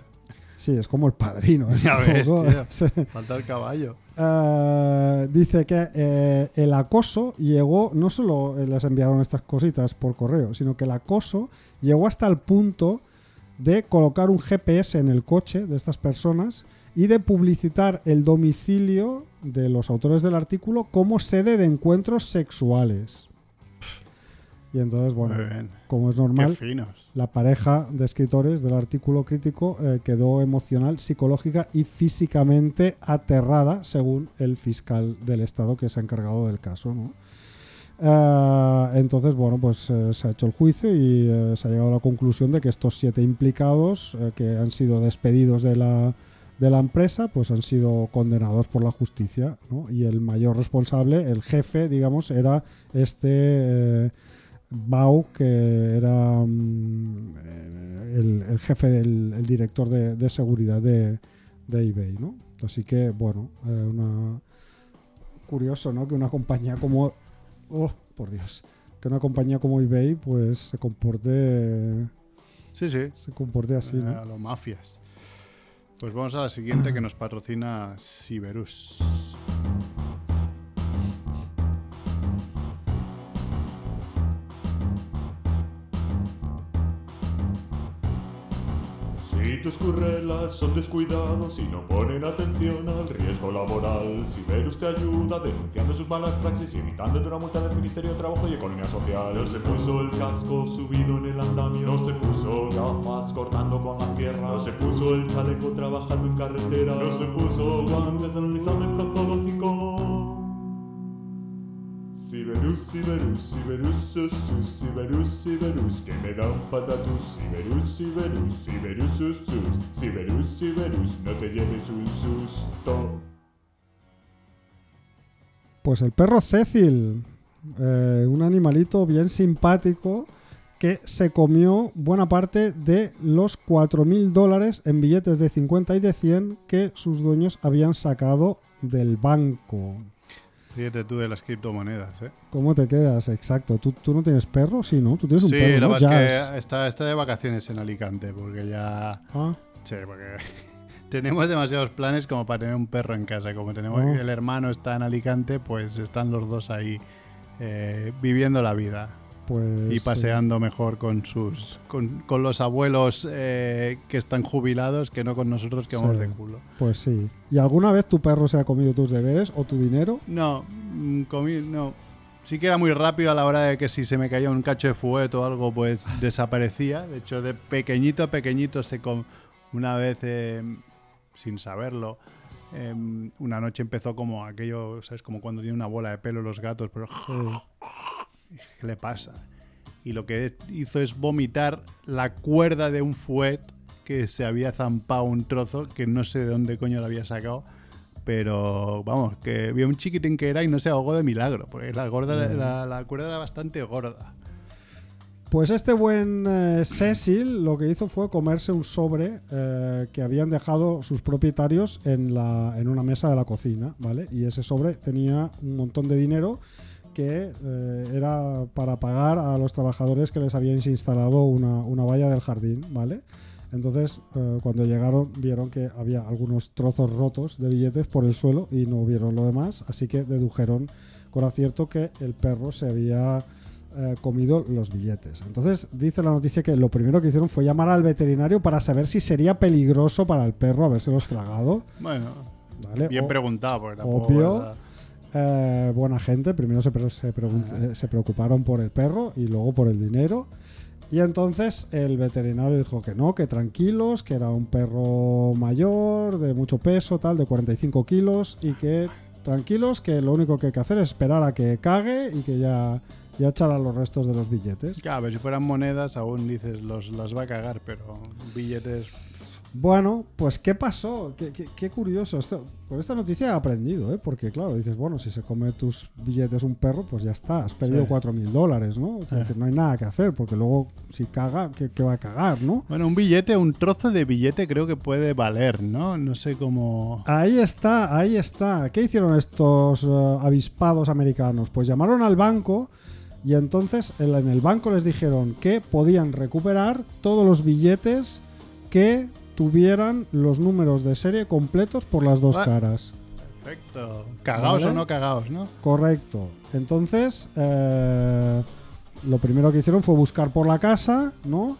Sí, es como el padrino. ¿eh? Ya ves, Un poco, tío. sí. Falta el caballo. Eh, dice que eh, el acoso llegó, no solo les enviaron estas cositas por correo, sino que el acoso llegó hasta el punto de colocar un GPS en el coche de estas personas y de publicitar el domicilio de los autores del artículo como sede de encuentros sexuales. Y entonces, bueno, como es Qué normal, finos. La pareja de escritores del artículo crítico eh, quedó emocional, psicológica y físicamente aterrada, según el fiscal del Estado que se ha encargado del caso. Eh, entonces, bueno, pues eh, se ha hecho el juicio y se ha llegado a la conclusión de que estos siete implicados, que han sido despedidos de la, empresa, pues han sido condenados por la justicia. Y el mayor responsable, el jefe, digamos, era este... Bau, que era mm, eh, el, el jefe del el director de, de seguridad de, de eBay, ¿no? Así que, bueno, eh, una... curioso, ¿no? Que una compañía como... Oh, por Dios. Que una compañía como eBay, pues, se comporte... Sí, sí. Se comporte así, Eh, ¿no? A los mafias. Pues vamos a la siguiente que nos patrocina Siberus. Si tus currelas son descuidados y no ponen atención al riesgo laboral, Siberus te ayuda denunciando sus malas praxis y evitándote una multa del Ministerio de Trabajo y Economía Social. No se puso el casco subido en el andamio, no se puso gafas cortando con la sierra, no se puso el chaleco trabajando en carretera, no se puso guantes en el examen proctológico. Siberus, Siberus, Siberus, sus, Siberus, Siberus, que me da un patatús. Siberus, Siberus, Siberus, sus, Siberus, Siberus, no te lleves un susto. Pues el perro Cecil, eh, un animalito bien simpático que se comió buena parte de los 4.000 dólares en billetes de 50 y de 100 que sus dueños habían sacado del banco. Fíjate tú de las criptomonedas, ¿eh? ¿Cómo te quedas? Exacto. ¿Tú, tú no tienes perro? Sí, ¿no? Tú tienes un Sí, perro, la ¿no? verdad es que está, está de vacaciones en Alicante, porque ya... Ah, Sí, porque tenemos demasiados planes como para tener un perro en casa. Como tenemos Oh. el hermano está en Alicante, pues están los dos ahí eh, viviendo la vida pues... y sí. paseando mejor con sus con, con los abuelos eh, que están jubilados que no con nosotros que vamos de culo. Pues sí. ¿Y alguna vez tu perro se ha comido tus deberes o tu dinero? No, mm, comí, no. Sí que era muy rápido a la hora de que si se me caía un cacho de fuet o algo, pues desaparecía. De hecho, de pequeñito a pequeñito se com- una vez, eh, sin saberlo, eh, una noche empezó como aquello, ¿sabes? Como cuando tiene una bola de pelo los gatos, pero ¿qué le pasa? Y lo que hizo es vomitar la cuerda de un fuet que se había zampado un trozo que no sé de dónde coño lo había sacado. Pero vamos, que vio un chiquitín que era y no se ahogó de milagro, porque la, gorda, la, la cuerda era bastante gorda. Pues este buen eh, Cecil lo que hizo fue comerse un sobre eh, que habían dejado sus propietarios en, la, en una mesa de la cocina, ¿vale? Y ese sobre tenía un montón de dinero que eh, era para pagar a los trabajadores que les habíais instalado una, una valla del jardín, ¿vale? Entonces, eh, cuando llegaron, vieron que había algunos trozos rotos de billetes por el suelo y no vieron lo demás, así que dedujeron con acierto que el perro se había eh, comido los billetes. Entonces, dice la noticia que lo primero que hicieron fue llamar al veterinario para saber si sería peligroso para el perro habérselos tragado. Bueno, ¿vale? bien O- preguntado, porque tampoco, obvio. ¿verdad? Eh, buena gente. Primero se, pre- se pregun- Ah. eh, se preocuparon por el perro y luego por el dinero. Y entonces el veterinario dijo que no, que tranquilos, que era un perro mayor, de mucho peso, tal, de 45 kilos, y que tranquilos, que lo único que hay que hacer es esperar a que cague y que ya, ya echará los restos de los billetes. Claro, pero si fueran monedas, aún dices, los, las va a cagar, pero billetes. Bueno, pues ¿qué pasó? Qué, qué- qué curioso. Esto, con esta noticia he aprendido, ¿eh? Porque claro, dices, bueno, si se come tus billetes un perro, pues ya está, has perdido Sí. 4.000 dólares, ¿no? Es Sí. decir, no hay nada que hacer, porque luego si caga, ¿qué, qué va a cagar, no? Bueno, un billete, un trozo de billete creo que puede valer, ¿no? No sé cómo. Ahí está, ahí está. ¿Qué hicieron estos eh, avispados americanos? Pues llamaron al banco y entonces en en el banco les dijeron que podían recuperar todos los billetes que tuvieran los números de serie completos por las dos Ah. caras. Perfecto. Cagaos Vale. o no cagaos, ¿no? Correcto. Entonces, eh, lo primero que hicieron fue buscar por la casa, ¿no?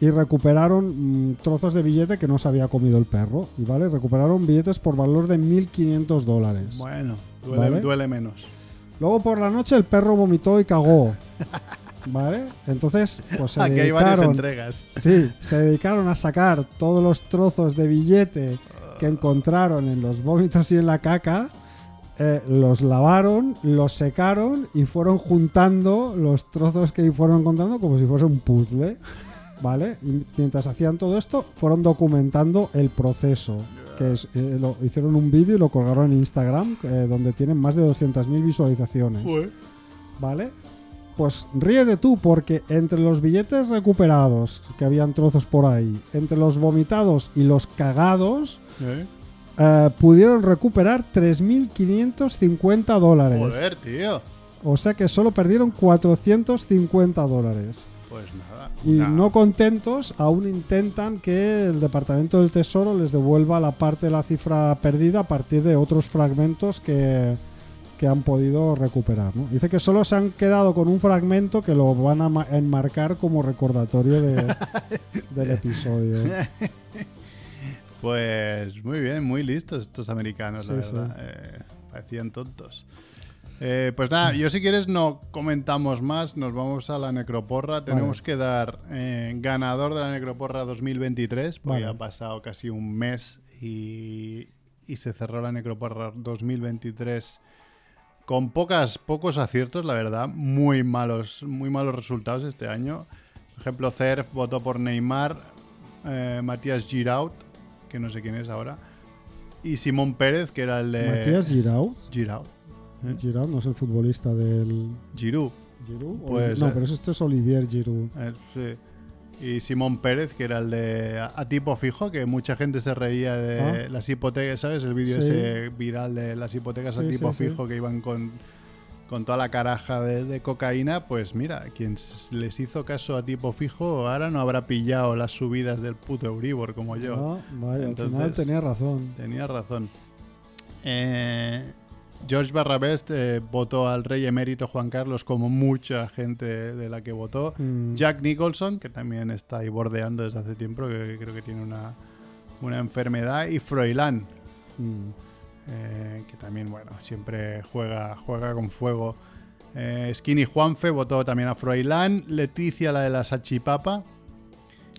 Y recuperaron mm, trozos de billete que no se había comido el perro. Y vale, recuperaron billetes por valor de 1.500 dólares. Bueno, duele, Vale. duele menos. Luego por la noche el perro vomitó y cagó. ¿Vale? Entonces, pues se Aquí hay varias dedicaron, entregas. sí, se dedicaron a sacar todos los trozos de billete que encontraron en los vómitos y en la caca, eh, los lavaron, los secaron y fueron juntando los trozos que fueron encontrando como si fuese un puzzle. ¿Vale? Y mientras hacían todo esto, fueron documentando el proceso. Que es- eh, lo, hicieron un vídeo y lo colgaron en Instagram, eh, donde tienen más de 200.000 visualizaciones. ¿Vale? Pues ríete tú, porque entre los billetes recuperados, que habían trozos por ahí, entre los vomitados y los cagados, ¿Eh? eh, pudieron recuperar 3.550 dólares. Joder, tío. O sea que solo perdieron 450 dólares. Pues nada. Y no contentos, aún intentan que el Departamento del Tesoro les devuelva la parte de la cifra perdida a partir de otros fragmentos que, que han podido recuperar. ¿no? Dice que solo se han quedado con un fragmento que lo van a ma- enmarcar como recordatorio de- del episodio. Pues muy bien, muy listos estos americanos, la Sí, verdad. Eh, parecían tontos. Eh, pues nada, yo si quieres no comentamos más, nos vamos a la necroporra. Tenemos que dar eh, ganador de la necroporra 2023, porque Vale. ha pasado casi un mes y, y se cerró la necroporra 2023 con pocas, pocos aciertos, la verdad. Muy malos, muy malos resultados este año. Por ejemplo, Cerf votó por Neymar, eh, Matías Giraud, que no sé quién es ahora, y Simón Pérez, que era el de... Matías Giraud. Giraud. ¿Eh? Giraud no es el futbolista del. Giroud. Giroud. Puede no, pero este es Olivier Giroud. eh, sí. Y Simón Pérez, que era el de a, a tipo fijo, que mucha gente se reía de Ah. las hipotecas, ¿sabes? El vídeo Sí. ese viral de las hipotecas a tipo sí, fijo que iban con, con toda la caraja de, de cocaína. Pues mira, quien les hizo caso a tipo fijo ahora no habrá pillado las subidas del puto Euribor como yo. Ah, vaya, Entonces- al final tenía razón. Tenía razón. Eh, George Barrabest eh, votó al rey emérito Juan Carlos como mucha gente de la que votó. Mm. Jack Nicholson, que también está ahí bordeando desde hace tiempo, que creo que tiene una, una enfermedad. Y Froilán, Mm. eh, que también, bueno, siempre juega, juega con fuego. Eh, Skinny Juanfe votó también a Froilán. Leticia, la de la Sachipapa.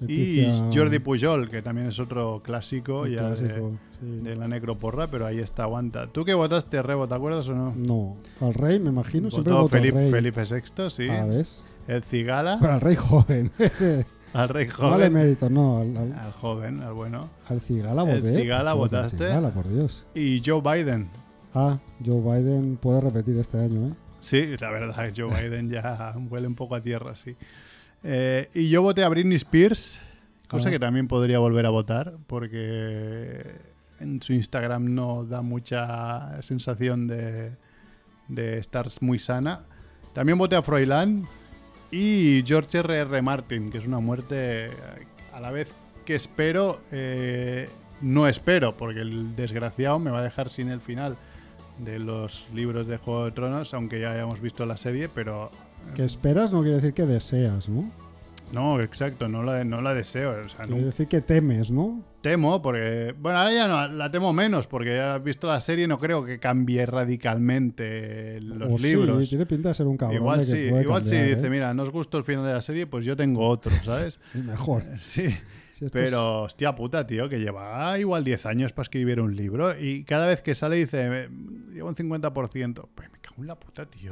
Leticia- Y Jordi Pujol, que también es otro clásico ya de- clásico, sí. de la necroporra, pero ahí está, aguanta. ¿Tú qué votaste, Rebo? ¿Te acuerdas o no? No, al rey me imagino, siempre Votó al Felipe, rey. Felipe VI, sí. Ah, ¿ves? El Cigala, Pero al rey joven. Al rey no vale joven. mérito, no, al, al, al joven, al bueno. al cigala El voté. Cigala Voté al votaste. Cigala, por Dios. Y Joe Biden. Ah, Joe Biden puede repetir este año, ¿eh? Sí, la verdad es que Joe Biden ya huele un poco a tierra, sí. Eh, y yo voté a Britney Spears, cosa Ah. que también podría volver a votar, porque en su Instagram no da mucha sensación de, de estar muy sana. También voté a Froilán y George R. R. Martin, que es una muerte eh, a la vez que espero, eh, no espero, porque el desgraciado me va a dejar sin el final de los libros de Juego de Tronos, aunque ya hayamos visto la serie, pero Que esperas no quiere decir que deseas, ¿no? no, exacto, no la, no la deseo. O sea, no- Quiere decir que temes, ¿no? Temo, porque, bueno, ahora ya no, la temo menos, porque ya has visto la serie, no creo que cambie radicalmente los sí, libros. tiene pinta de ser un cabrón. Igual sí, igual sí, cambiar, dice, ¿eh? mira, no os gustó el final de la serie, pues yo tengo otro, ¿sabes? Mejor. Sí, es- pero hostia puta, tío, que lleva igual 10 años para escribir un libro y cada vez que sale dice, "Me- llevo un 50%. Pues me cago en la puta, tío.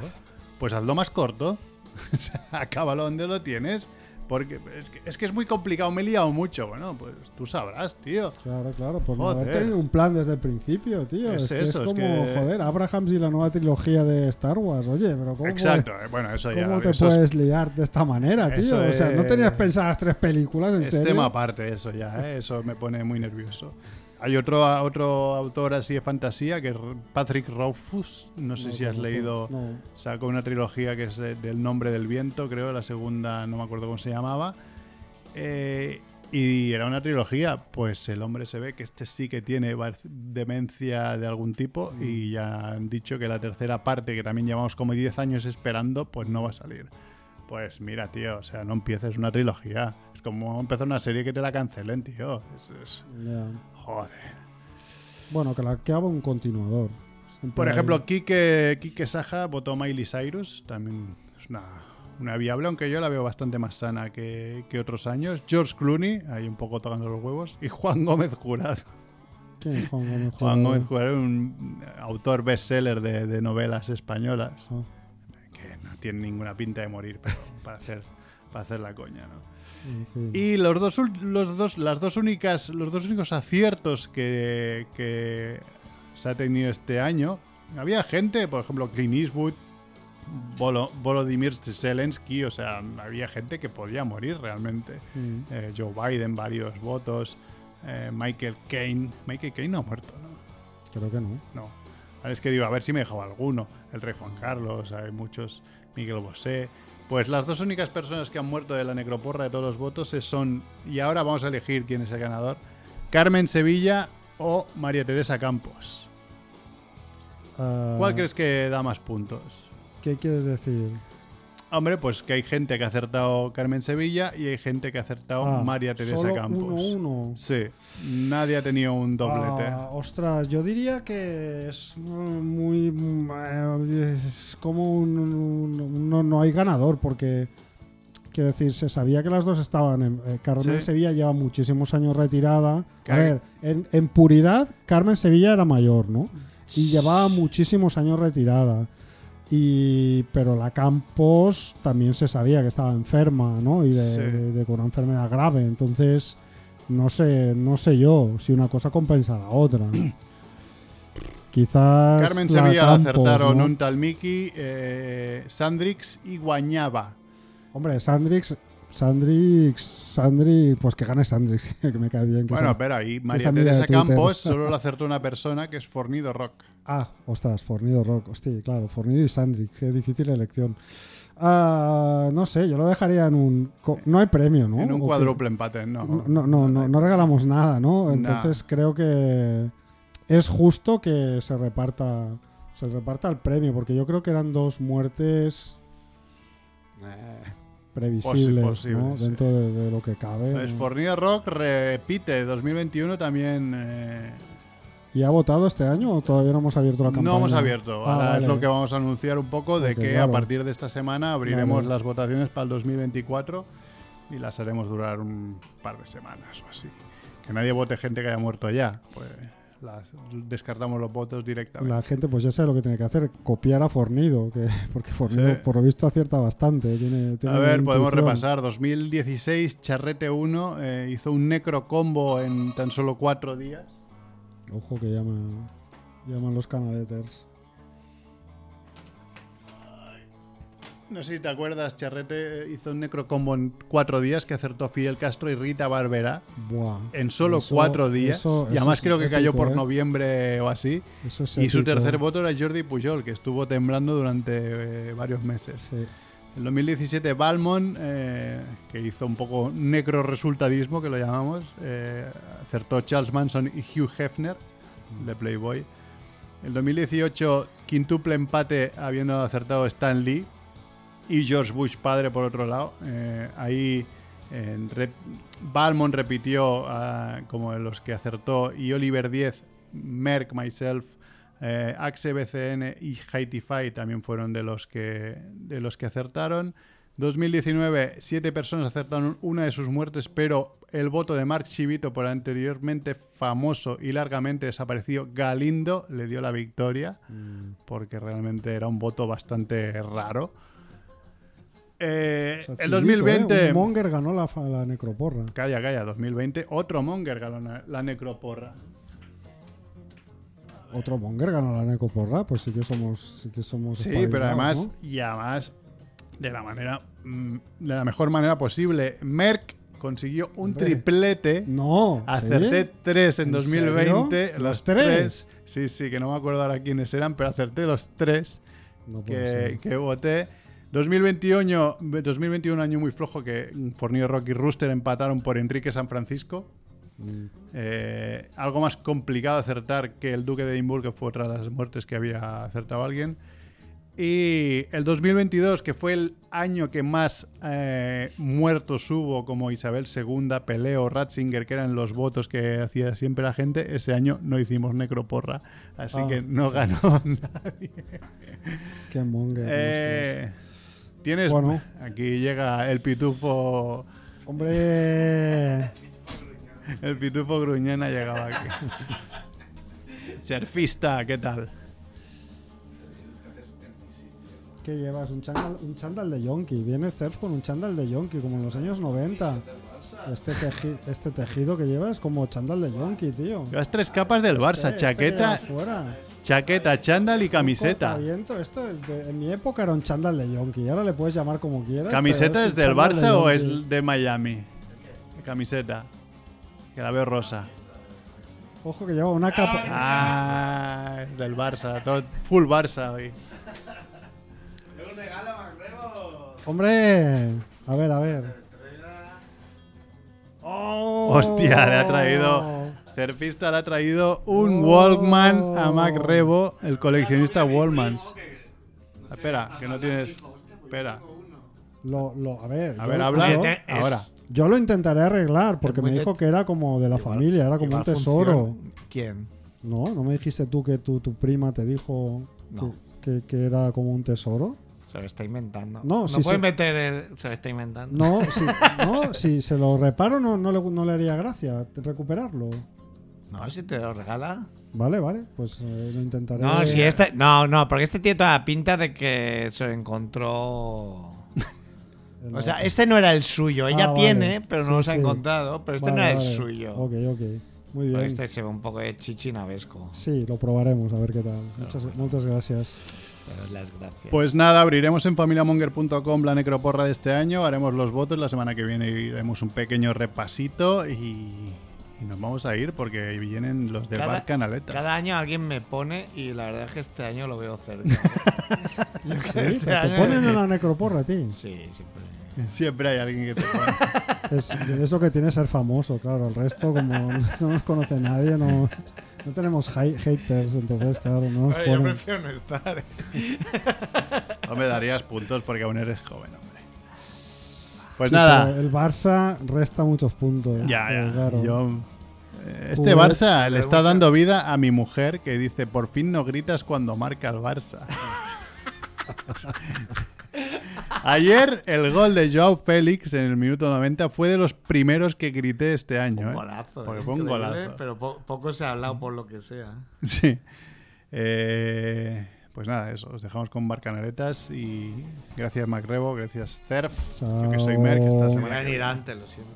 Pues hazlo más corto. Acábalo donde lo tienes. Porque es que, es que es muy complicado, me he liado mucho. Bueno, pues tú sabrás, tío. Claro, claro, pues no haber tenido un plan desde el principio, tío. Es Es, que eso, es es como, que- joder, Abrahams y la nueva trilogía de Star Wars. Oye, pero ¿cómo, Exacto, eh, bueno, eso ya. ¿cómo te eso es- puedes liar de esta manera, tío? O sea, ¿no es- tenías pensadas tres películas, en Es serio? tema aparte eso ya, ¿eh? eso me pone muy nervioso. Hay otro, otro autor así de fantasía que es Patrick Rothfuss, no sé No si has conozco, leído, no. sacó una trilogía que es de- del nombre del viento, creo, la segunda no me acuerdo cómo se llamaba. Eh, y era una trilogía, pues el hombre se ve que este sí que tiene demencia de algún tipo Mm. y ya han dicho que la tercera parte, que también llevamos como 10 años esperando, pues no va a salir. Pues mira, tío, o sea, no empieces una trilogía. Es como empezar una serie que te la cancelen, tío. Es-. Joder. Bueno, que la que haga un continuador. Siempre Por hay- ejemplo, Kike, Kike Saja votó Miley Cyrus, también es una, una viable, aunque yo la veo bastante más sana que, que otros años. George Clooney, ahí un poco tocando los huevos, y Juan Gómez Jurado. ¿Quién es Juan Gómez Juan Jurado? Gómez Jurado, un autor bestseller de, de novelas españolas, Ah, que no tiene ninguna pinta de morir pero para hacer, para hacer la coña, ¿no? Y los dos, los dos, las dos únicas, los dos únicos aciertos que, que se ha tenido este año, había gente, por ejemplo, Clint Eastwood, Volo- Volodymyr Zelensky, o sea, había gente que podía morir realmente. Mm. Eh, Joe Biden, varios votos. eh, Michael Caine. Michael Caine no ha muerto, ¿no? Creo que no. No. Es que digo, a ver si me he dejado alguno. El rey Juan Carlos, hay muchos. Miguel Bosé. Pues las dos únicas personas que han muerto de la necroporra de todos los votos son. Y ahora vamos a elegir quién es el ganador: Carmen Sevilla o María Teresa Campos. Ah, ¿Cuál crees que da más puntos? ¿Qué quieres decir? Hombre, pues que hay gente que ha acertado Carmen Sevilla y hay gente que ha acertado Ah, María Teresa solo Campos. Uno, uno. Sí, nadie ha tenido un doblete. Ah, ostras, yo diría que es muy. eh, Es como un. un- no, no hay ganador, porque. Quiero decir, se sabía que las dos estaban. En, eh, Carmen Sí. Sevilla lleva muchísimos años retirada. A ver, en, en puridad, Carmen Sevilla era mayor, ¿no? Y llevaba muchísimos años retirada. Y, pero la Campos también se sabía que estaba enferma, ¿no? Y de, Sí. de- de- con una enfermedad grave. Entonces, no sé, no sé yo si una cosa compensa a la otra. Quizás. Carmen la Sevilla la Campos, acertaron ¿no? un tal Miki, eh, Sandrix y Guañaba. Hombre, Sandrix. Sandrix. Sandrix. Pues que gane Sandrix, que me cae bien. que Bueno, sea- pero ahí María Teresa. Campos solo lo acertó una persona que es Fornido Rock. Ah, ostras, Fornido Rock. Hostia, claro, Fornido y Sandrix. Qué difícil elección. Ah, no sé, yo lo dejaría en un. No hay premio, ¿no? En un cuádruple empate, no. No, no, no, no regalamos nada, ¿no? Nah. Entonces creo que es justo que se reparta se reparta el premio, porque yo creo que eran dos muertes eh, previsibles, Posi- ¿no? sí. Dentro de, de lo que cabe. Pues ¿no? Fornido Rock repite 2021 también. eh, ¿Y ha votado este año o todavía no hemos abierto la campaña? no hemos abierto. Ah, Ahora es vale. lo que vamos a anunciar un poco de Ok, que claro. a partir de esta semana abriremos Vale. las votaciones para el 2024 y las haremos durar un par de semanas o así. Que nadie vote gente que haya muerto ya. Pues las, descartamos los votos directamente. La gente, pues ya sabe lo que tiene que hacer, copiar a Fornido, que, porque Fornido, Sí. por lo visto, acierta bastante. Tiene, tiene A ver, podemos repasar. 2016, Charrete 1 eh, hizo un necro combo en tan solo cuatro días. Ojo que llama, llaman los canaleters. No sé si te acuerdas, Charrete hizo un necrocombo en cuatro días que acertó Fidel Castro y Rita Barbera Buah. en solo Eso- cuatro días. eso- y además creo que cayó por ¿eh? noviembre o así. Eso es Y su tercer voto era Jordi Pujol, que estuvo temblando durante eh, varios meses. Sí. En 2017, Balmont, eh, que hizo un poco necro resultadismo, que lo llamamos, eh, acertó Charles Manson y Hugh Hefner, de Playboy. En 2018, quintuple empate, habiendo acertado Stan Lee y George Bush padre, por otro lado. Eh, ahí en rep- Balmont repitió ah, como de los que acertó y Oliver 10, Merck, Myself, eh, Axe BCN y Haitify también fueron de los que de los que acertaron. 2019, siete personas acertaron una de sus muertes, pero el voto de Mark Chivito por anteriormente famoso y largamente desaparecido Galindo le dio la victoria, porque realmente era un voto bastante raro. Eh, el chillito, 2020... ¿eh? Un Monger ganó la, la necroporra. Calla, calla, 2020. Otro Monger ganó la, necroporra. Otro Monger ganó la necroporra. Pues sí que somos. Sí, que somos Sí, pero además, ¿no? y además, de la manera, mm, de la mejor manera posible, Merck consiguió un Hombre. triplete. No. Acerté ¿sí? tres en, ¿En 2020. serio? Los ¿Los tres? tres? Sí, sí, que no me acuerdo ahora quiénes eran, pero acerté los tres No que, que voté. 2021, 2021 año muy flojo que Fornido Rock y Rooster empataron por Enrique San Francisco. Mm. Eh, algo más complicado acertar que el Duque de Edimburgo, que fue otra de las muertes que había acertado alguien. Y el 2022, que fue el año que más eh, muertos hubo, como Isabel II, Peleo, Ratzinger, que eran los votos que hacía siempre la gente, ese año no hicimos necroporra. Así Ah, que no ganó nadie. Qué Monger. Eh, Tienes. Bueno. Aquí llega el pitufo. Hombre. El pitufo gruñón ha llegado aquí. Surfista, ¿qué tal? ¿Qué llevas? Un chándal, un chándal de yonki. Viene Cerf con un chándal de yonki, como en los años 90. Este, teji- este tejido que lleva es como chándal de yonki, tío. Llevas tres capas del Barça: Este- este que chaqueta, fuera. Chaqueta, chándal y camiseta. Esto es de- en mi época era un chándal de yonki. Ahora le puedes llamar como quieras. ¿Camiseta es un del chándal de Barça o es de Miami? Camiseta. Que la veo rosa. Ojo que lleva una capa. Ah, es del Barça. todo- full Barça hoy. Hombre, a ver, a ver. ¡Oh! Hostia, le ha traído. Surfista le ha traído un Oh. Walkman a Mac Rebo, el coleccionista Wallmans. Espera, que no tienes. Espera. Lo, lo, a ver, A yo- ver, habla. yo- Es- Ahora. Yo lo intentaré arreglar porque me dijo que era como de la Igual- familia, era como un tesoro. ¿Quién? No, no me dijiste tú que tu, tu prima te dijo No. que, que- que era como un tesoro. Se lo está inventando. No, no puede sí. meter el... Se lo está inventando. No, si, no, si se lo reparo no, no, le, no le haría gracia recuperarlo. No, si te lo regala. Vale, vale, pues eh, lo intentaré. No, si este... No, no, porque este tío toda la pinta de que se lo encontró... en O sea, este no era el suyo. Ella Ah, vale. tiene, pero Sí, no se ha sí. encontrado. Pero este Vale, no era vale. el suyo. Ok, ok. Muy bien. Porque Este se ve un poco de chichinabesco. Sí, lo probaremos, a ver qué tal. Muchas, muchas gracias. Las gracias. Pues nada, abriremos en familiamonger.com la necroporra de este año, haremos los votos la semana que viene haremos un pequeño repasito y, y nos vamos a ir porque vienen los del bar Canaletas. cada año alguien me pone y la verdad es que este año lo veo cerca. Sí, Este te año- ponen en la necroporra ti. Sí, siempre. Siempre hay alguien que te pone. Es, es lo que tiene ser famoso, claro. El resto, como no nos conoce nadie, no, no tenemos haters, entonces, claro, no nos Oye, yo prefiero no estar. No me darías puntos porque aún eres joven, hombre. Pues Sí, nada, El Barça resta muchos puntos. ya, pero ya. claro. Yo, eh, este Barça le está mucha- dando vida a mi mujer que dice, por fin no gritas cuando marca el Barça. Ayer el gol de Joao Félix en el minuto 90 fue de los primeros que grité este año. Un ¿eh? golazo. Porque eh, fue un golazo. Pero po- poco se ha hablado por lo que sea. Sí. Eh, pues nada, eso. Os dejamos con Barcanaretas y gracias Macrebo, gracias Cerf. Yo que soy Merck esta semana. Voy a que ir viene. antes, lo siento.